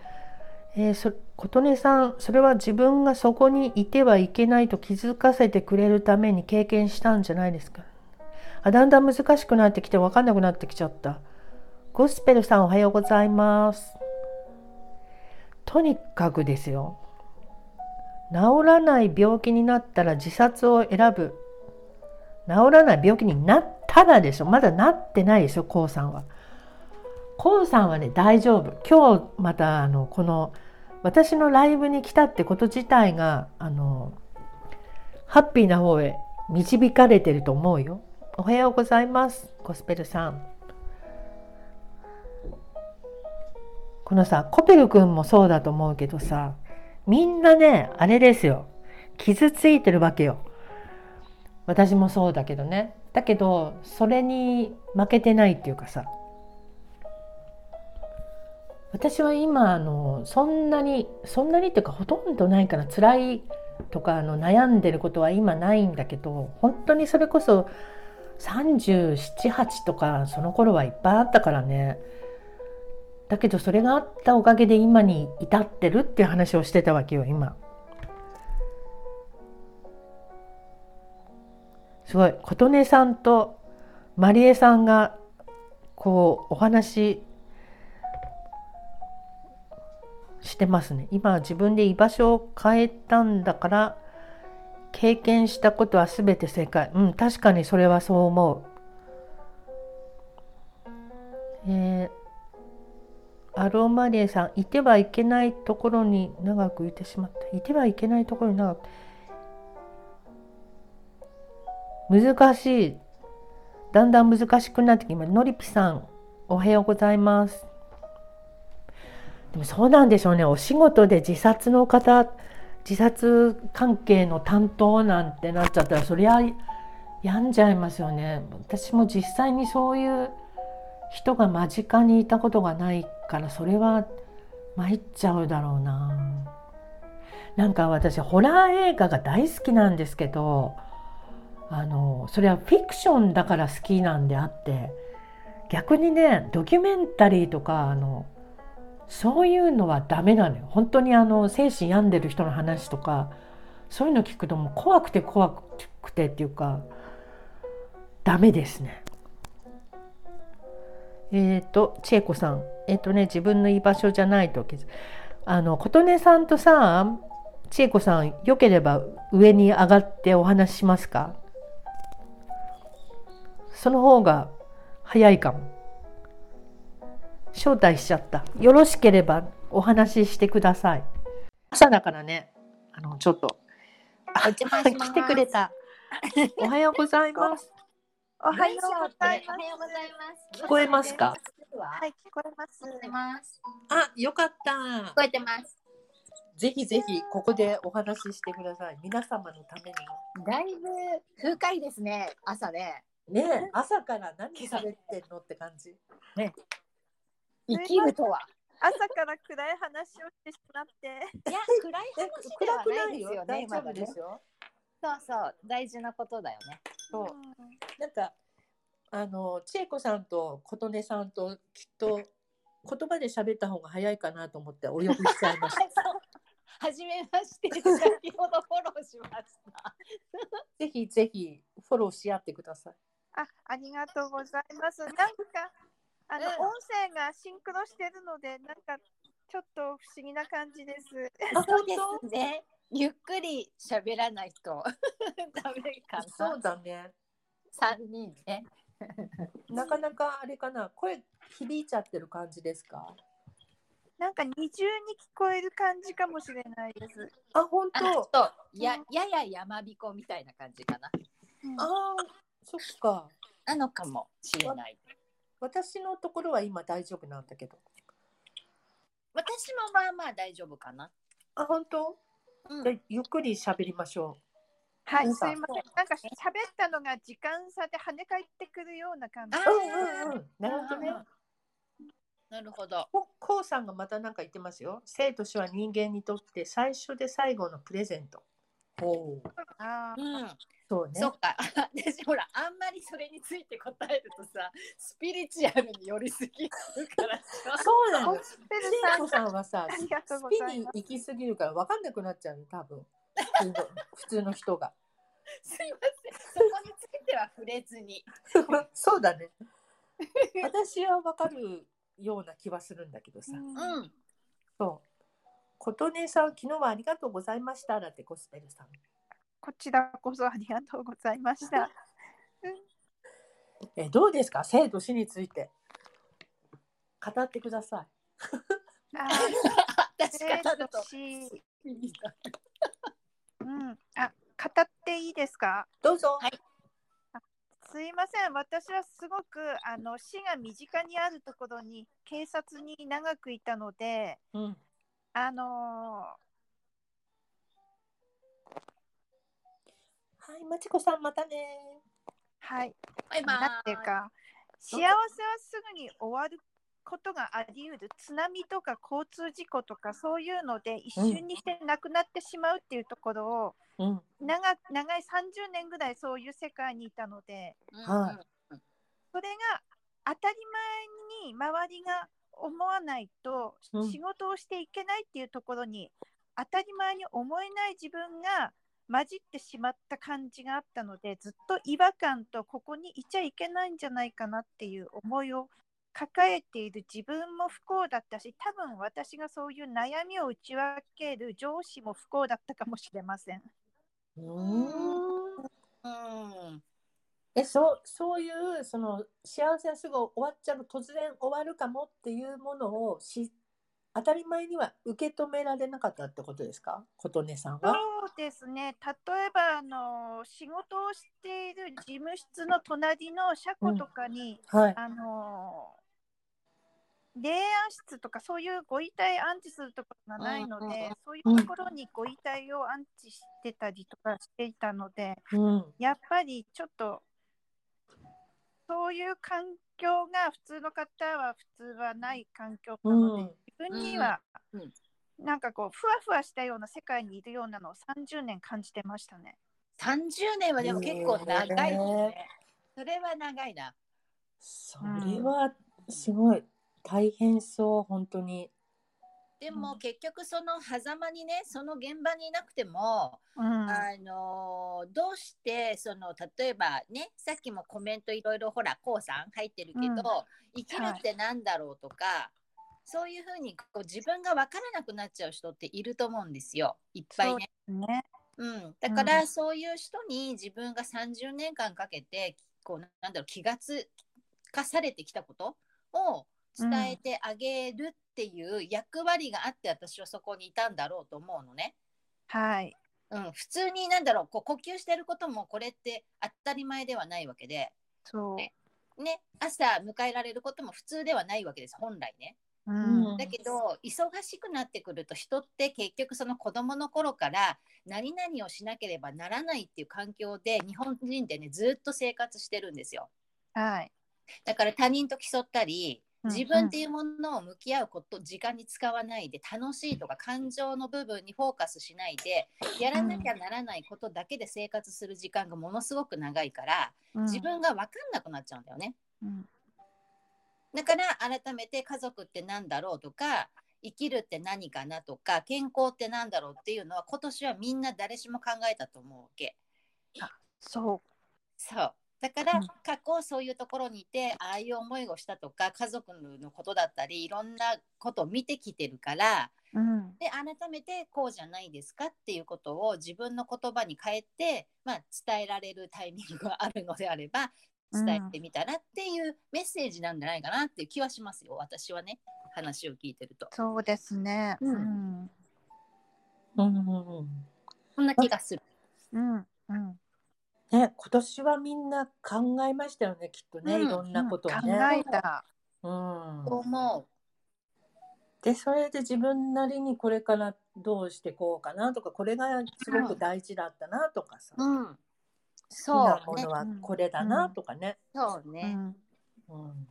えー、そ琴音さんそれは自分がそこにいてはいけないと気づかせてくれるために経験したんじゃないですか？あだんだん難しくなってきて分かんなくなってきちゃった。ゴスペルさんおはようございます。とにかくですよ。治らない病気になったら自殺を選ぶ治らない病気になったらでしょまだなってないでしょコウさんは。コウさんはね大丈夫今日またあのこの私のライブに来たってこと自体があのハッピーな方へ導かれてると思うよ。おはようございますコスペルさん。このさコペル君もそうだと思うけどさみんなねあれですよ。傷ついてるわけよ。私もそうだけどね。だけどそれに負けてないっていうかさ。私は今あのそんなにそんなにっていうかほとんどないから辛いとかあの悩んでることは今ないんだけど本当にそれこそ378とかその頃はいっぱいあったからね。だけどそれがあったおかげで今に至ってるっていう話をしてたわけよ今。すごい。琴音さんとまりえさんがこうお話してますね。今自分で居場所を変えたんだから経験したことは全て正解。うん確かにそれはそう思う。えー、アロマリエさんいてはいけないところに長くいてしまった。いてはいけないところに長く。難しい。だんだん難しくなってきますのりぴさんおはようございます。でもそうなんでしょうね。お仕事で自殺の方自殺関係の担当なんてなっちゃったらそりゃ病んじゃいますよね。私も実際にそういう人が間近にいたことがないからそれは参っちゃうだろうななんか私ホラー映画が大好きなんですけどあのそれはフィクションだから好きなんであって逆にねドキュメンタリーとかあのそういうのはダメなのよ本当にあの精神病んでる人の話とかそういうの聞くともう怖くて怖くてっていうかダメですね。えっ、ー、と千恵子さん。えっ、ー、とね自分の居場所じゃないとあの琴音さんとさ千恵子さんよければ上に上がってお話ししますか？その方が早いかも。招待しちゃった。よろしければお話ししてください。朝だからね。あのちょっと。来てくれた。おはようございますおはようございます。聞こえますか？はい聞こえます。あよかった。聞こえてます。ぜひぜひここでお話ししてください。皆様のために。だいぶ風快ですね。朝ね。ね朝から何喋ってんのって感じ。ね。生きるとは。朝から暗い話をしてしまって。いや、暗い話ではないですよ。ね、今ですよ。そうそう、大事なことだよね。そう。なんか、あの、千恵子さんと琴音さんときっと言葉で喋った方が早いかなと思ってお呼びしちゃいました。はじめまして、先ほどフォローしました。ぜひぜひフォローし合ってください。あ、ありがとうございます。なんか、あの、うん、音声がシンクロしてるので、なんか、ちょっと不思議な感じです。そうですね。ゆっくり喋らないと ダメかな。そうだね。三人ね。なかなかあれかな、声響いちゃってる感じですか？なんか二重に聞こえる感じかもしれないです。あ、本当？や、やや山彦みたいな感じかな。うん、ああ、そっか。なのかもしれない。私のところは今大丈夫なんだけど。私もまあまあ大丈夫かな。あ、本当？うん、ゆっくり喋りましょう。はい、すいません。なんか喋ったのが時間差で跳ね返ってくるような感じ。うんうんうん。なるほどね。なるほど。こうさんがまた何か言ってますよ。生と死は人間にとって最初で最後のプレゼント。おあうん、そうね。そっか。私ほらあんまりそれについて答えるとさ、スピリチュアルに寄りすぎるからそうなの。スペルさんはさ、スピに行きすぎるから分かんなくなっちゃう多分。普通の人が。すいません。そこについては触れずに。そうだね。私は分かるような気はするんだけどさ。うん。そう。琴音さん、昨日はありがとうございました。だってコスペルさん。こちらこそありがとうございました。えどうですか？生と死について語ってください。あ私語ると。うん、あ語っていいですか？どうぞ。はいすいません、私はすごくあの死が身近にあるところに警察に長くいたので、うん、あのー、はい、まちこさん、またね。はい。バイバイ。なんていうか、幸せはすぐに終わることがあり得る。津波とか交通事故とかそういうので一瞬にして亡くなってしまうっていうところを、うん長長い30年ぐらいそういう世界にいたので、うんはそれが当たり前に周りが思わないとうん仕事をしていけないっていうところに、当たり前に思えない自分が混じってしまった感じがあったのでずっと違和感とここにいちゃいけないんじゃないかなっていう思いを抱えている自分も不幸だったし多分私がそういう悩みを打ち分ける上司も不幸だったかもしれません。うーんうんえそうそういうその幸せはすぐ終わっちゃう突然終わるかもっていうものをし当たり前には受け止められなかったってことですか？琴音さんは。そうですね。例えばあの仕事をしている事務室の隣の車庫とかに、はい。あの霊安室とかそういうご遺体安置するところがないので、うんうんうん。そういうところにご遺体を安置してたりとかしていたので、うん。やっぱりちょっとそういう環境が普通の方は普通はない環境なので、うん。自分にはうん。うんなんかこうふわふわしたような世界にいるようなのを30年感じてましたね。30年はでも結構長いですね。それは長いな。それはすごい大変そう本当に。でも結局その狭間にねその現場にいなくても、うんあのどうしてその例えばねさっきもコメントいろいろほらこうさん入ってるけど、うん生きるってなんだろうとか、そういうふうにこう自分が分からなくなっちゃう人っていると思うんですよいっぱいね。ね。うん、だからそういう人に自分が30年間かけてこうなんだろう気がつかされてきたことを伝えてあげるっていう役割があって私はそこにいたんだろうと思うのね。はい。うん、普通になんだろうこう呼吸してることもこれって当たり前ではないわけで、そう。ね、朝迎えられることも普通ではないわけです本来ね。うん。だけど忙しくなってくると人って結局その子供の頃から何々をしなければならないっていう環境で日本人ってねずっと生活してるんですよ。はい。だから他人と競ったりうん自分っていうものを向き合うこと時間に使わないで楽しいとか感情の部分にフォーカスしないでやらなきゃならないことだけで生活する時間がものすごく長いからうん。自分が分かんなくなっちゃうんだよね。うんだから改めて家族って何だろうとか生きるって何かなとか健康って何だろうっていうのは今年はみんな誰しも考えたと思うわけ。そそうだからうん過去そういうところにいてああいう思いをしたとか家族のことだったりいろんなことを見てきてるからう。うん。で改めてこうじゃないですかっていうことを自分の言葉に変えて、まあ、伝えられるタイミングがあるのであれば伝えてみたらっていうメッセージなんじゃないかなっていう気はしますよ。私はね話を聞いてると。そうですね。うん。うん。うん。そん。な気がする。うん。うん。ね、今年はみん。な考えましたよねきっとね、うん。いろん。なことを考ね。えた。うん。と思でそれで自分なりにこれからどうしてこうかなとかこれがすごく大事だったなとかさ、う。うん。そうもの。はこれだなとかね。うそうね。ん。うん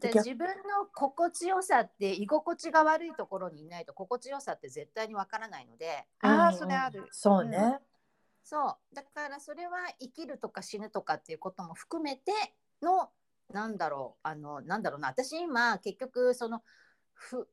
で逆自分の心地よさって居心地が悪いところにいないと心地よさって絶対にわからないのでああ、うんそれある。そうね。そうだからそれは生きるとか死ぬとかっていうことも含めてのなんだろうあのなんだろうな私今結局そのふ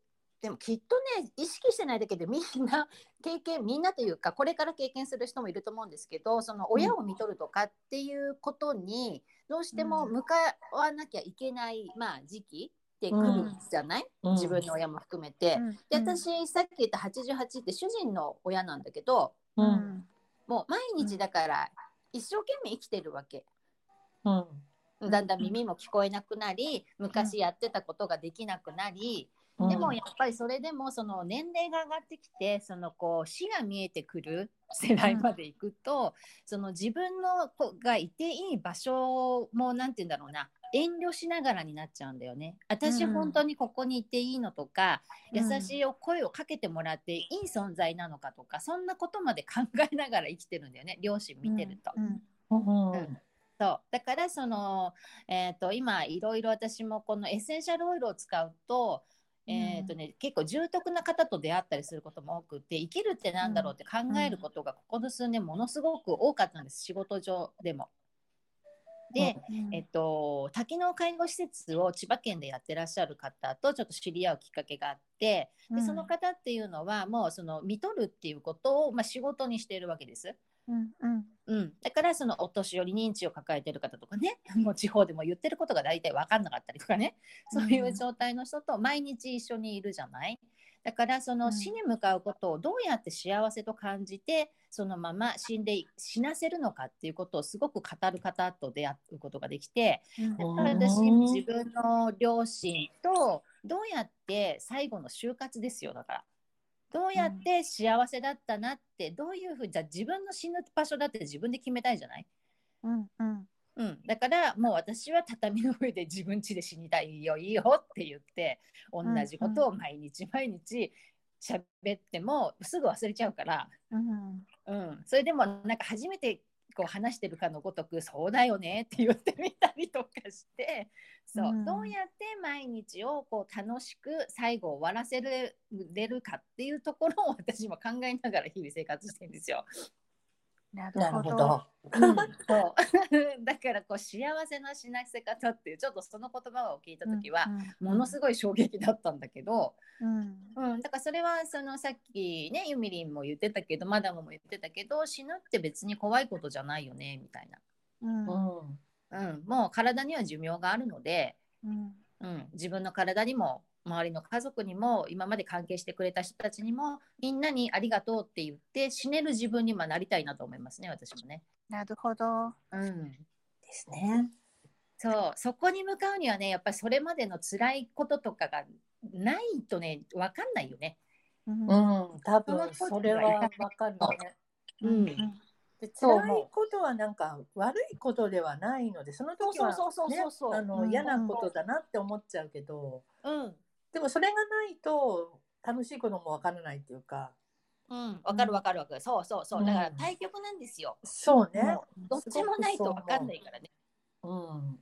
でもきっとね意識してないだけでみんな経験みんなというかこれから経験する人もいると思うんですけどその親を見とるとかっていうことにどうしても向かわなきゃいけない、まあ、時期ってくるじゃない、うん。自分の親も含めて。うん。で私さっき言った88って主人の親なんだけどううん。ん。もう毎日だから一生懸命生きてるわけ。うん。だんだん耳も聞こえなくなり昔やってたことができなくなり、うんでもやっぱりそれでもその年齢が上がってきてそのこう死が見えてくる世代まで行くと、その自分の子がいていい場所もなんて言うんだろうな遠慮しながらになっちゃうんだよね。私うん本当にここにいていいのとか、うん優しい声をかけてもらっていい存在なのかとかそんなことまで考えながら生きてるんだよね両親見てると。うん。うんうんそうだからその、えー、と今いろいろ私もこのエッセンシャルオイルを使うと,、えーとね、結構重篤な方と出会ったりすることも多くて生きるってなんだろうって考えることがここの数年ものすごく多かったんです。仕事上でも。で、えっと、多機能介護施設を千葉県でやってらっしゃる方とちょっと知り合うきっかけがあってでその方っていうのはもうその見とるっていうことを、まあ、仕事にしているわけです。うんうん。うん、だからそのお年寄り認知を抱えてる方とかね もう地方でも言ってることが大体分かんなかったりとかねそういう状態の人と毎日一緒にいるじゃない？だからその死に向かうことをどうやって幸せと感じてそのまま死んで死なせるのかっていうことをすごく語る方と出会うことができてだから私自分の両親とどうやって最後の就活ですよだからどうやって幸せだったなってどういうふうにじゃあ自分の死ぬ場所だって自分で決めたいじゃない、うんうん。うん、だからもう私は畳の上で 自分家で死にたいよいいよって言って同じことを毎日毎日喋ってもすぐ忘れちゃうから、うん。うん、それでもなんか初めてこう話してるかのごとく「そうだよね」って言ってみたりとかしてそう、うん、どうやって毎日をこう楽しく最後終わらせるれるかっていうところを私も考えながら日々生活してるんですよ。なるほど。うん、そう。だからこう幸せな死なせ方っていうちょっとその言葉を聞いた時は、ものすごい衝撃だったんだけど、うん。うん、だからそれはそのさっきねゆみりんも言ってたけどマダムも言ってたけど死ぬって別に怖いことじゃないよねみたいな、うん。うん、もう体には寿命があるので、うん。うん、自分の体にも周りの家族にも今まで関係してくれた人たちにもみんなにありがとうって言って死ねる自分にもなりたいなと思いますね私もね。なるほど。うん、ですね。そう。そこに向かうにはねやっぱりそれまでの辛いこととかがないとね分かんないよね。うん、うん、多分それは分かるね。う。ん、で辛いことはなんか悪いことではないのでその時は、ね、あの嫌なことだなって思っちゃうけど、うん、でもそれがないと楽しいこともわからないっていうか。うん、わかるわかるわかる。そうそうそう。だから対局なんですよ。そうね。どっちもないとわかんないからね。うん。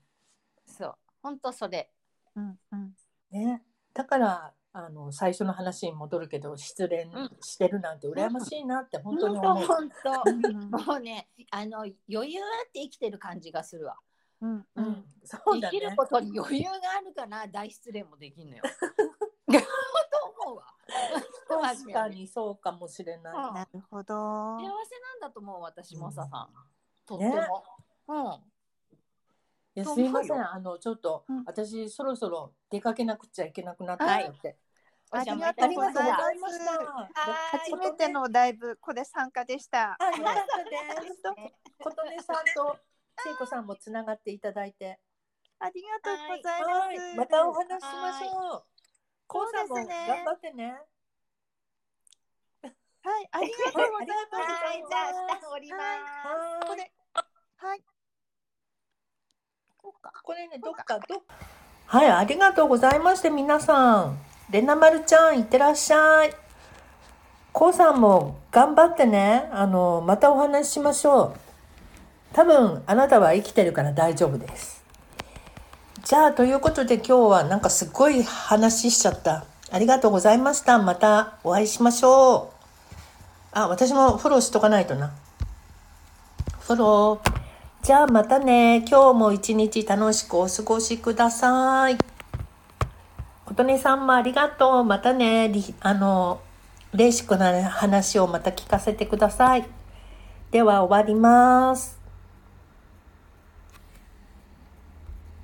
そう。本当それ。うんうん。ね。だからあの最初の話に戻るけど失恋してるなんて羨ましいなって本当に思う。本当 もうねあの余裕あって生きてる感じがするわ。うんうん、そうだね、生きることに余裕があるから大失恋もできんのよ。と思うわ。確かにそうかもしれない。なるほど。幸せなんだと思う私もささん。とっても。うん。いやすいませんあのちょっと、私そろそろ出かけなくちゃいけなくなったので。ありがとうございます。初めてのライブこれ参加でした。ありがとうです。琴音さんと聖子さんもつながっていただいて。ありがとうございます。またお話しましょう。こうさんも頑張ってね。はい、ありがとうございます。はい、じゃあ下降ります。これ、はい。これね、どっかどはい、ありがとうございまして皆さん。れなまるちゃん、いってらっしゃい。こうさんも頑張ってね。あの、またお話ししましょう。多分あなたは生きてるから大丈夫です。じゃあということで今日はなんかすっごい話しちゃった。ありがとうございました。またお会いしましょう。あ、私もフォローしとかないとな。フォロー。じゃあまたね。今日も一日楽しくお過ごしください。琴音さんもありがとう。またね。あの、レーシックな話をまた聞かせてください。では終わります。